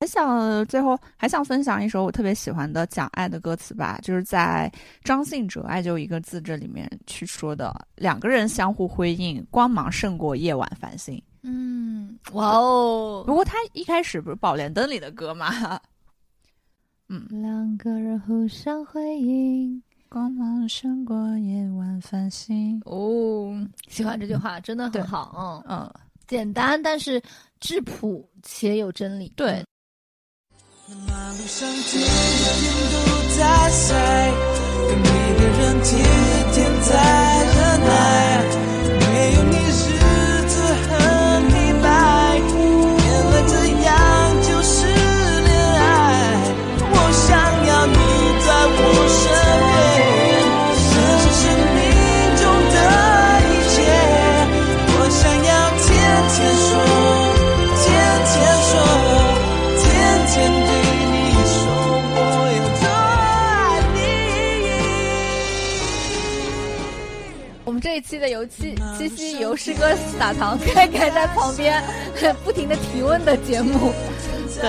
[SPEAKER 1] 还想最后还想分享一首我特别喜欢的讲爱的歌词吧，就是在张信哲《爱就一个字》这里面去说的，两个人相互辉映，光芒胜过夜晚繁星。
[SPEAKER 2] 嗯，哇哦，
[SPEAKER 1] 不过他一开始不是《宝莲灯》里的歌吗？嗯，
[SPEAKER 2] 两个人互相辉映。
[SPEAKER 1] 光芒胜过夜晚繁星。
[SPEAKER 2] 哦，喜欢这句话，真的很好。嗯，
[SPEAKER 1] 嗯，
[SPEAKER 2] 简单但是质朴且有真理。
[SPEAKER 1] 对，
[SPEAKER 3] 马路上天天都在晒，跟每个人天天在忍耐，这一
[SPEAKER 2] 期的游七七夕由师哥撒糖盖盖在旁边不停的提问的节目。
[SPEAKER 1] 对，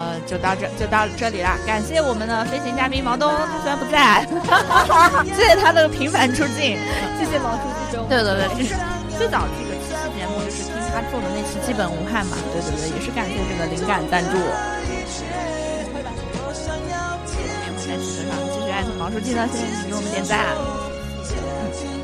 [SPEAKER 1] 呃，就到这就到这里啦。感谢我们的飞行嘉宾毛东，他虽然不在，谢谢他的频繁出镜。
[SPEAKER 2] 谢谢毛书记中。
[SPEAKER 1] 对对对，最早这个七夕节目，就是听他做的那期《基本无憾》嘛。对对对，也是感谢这个灵感赞助。继续艾特毛书记呢，谢谢你给我们点赞。嗯。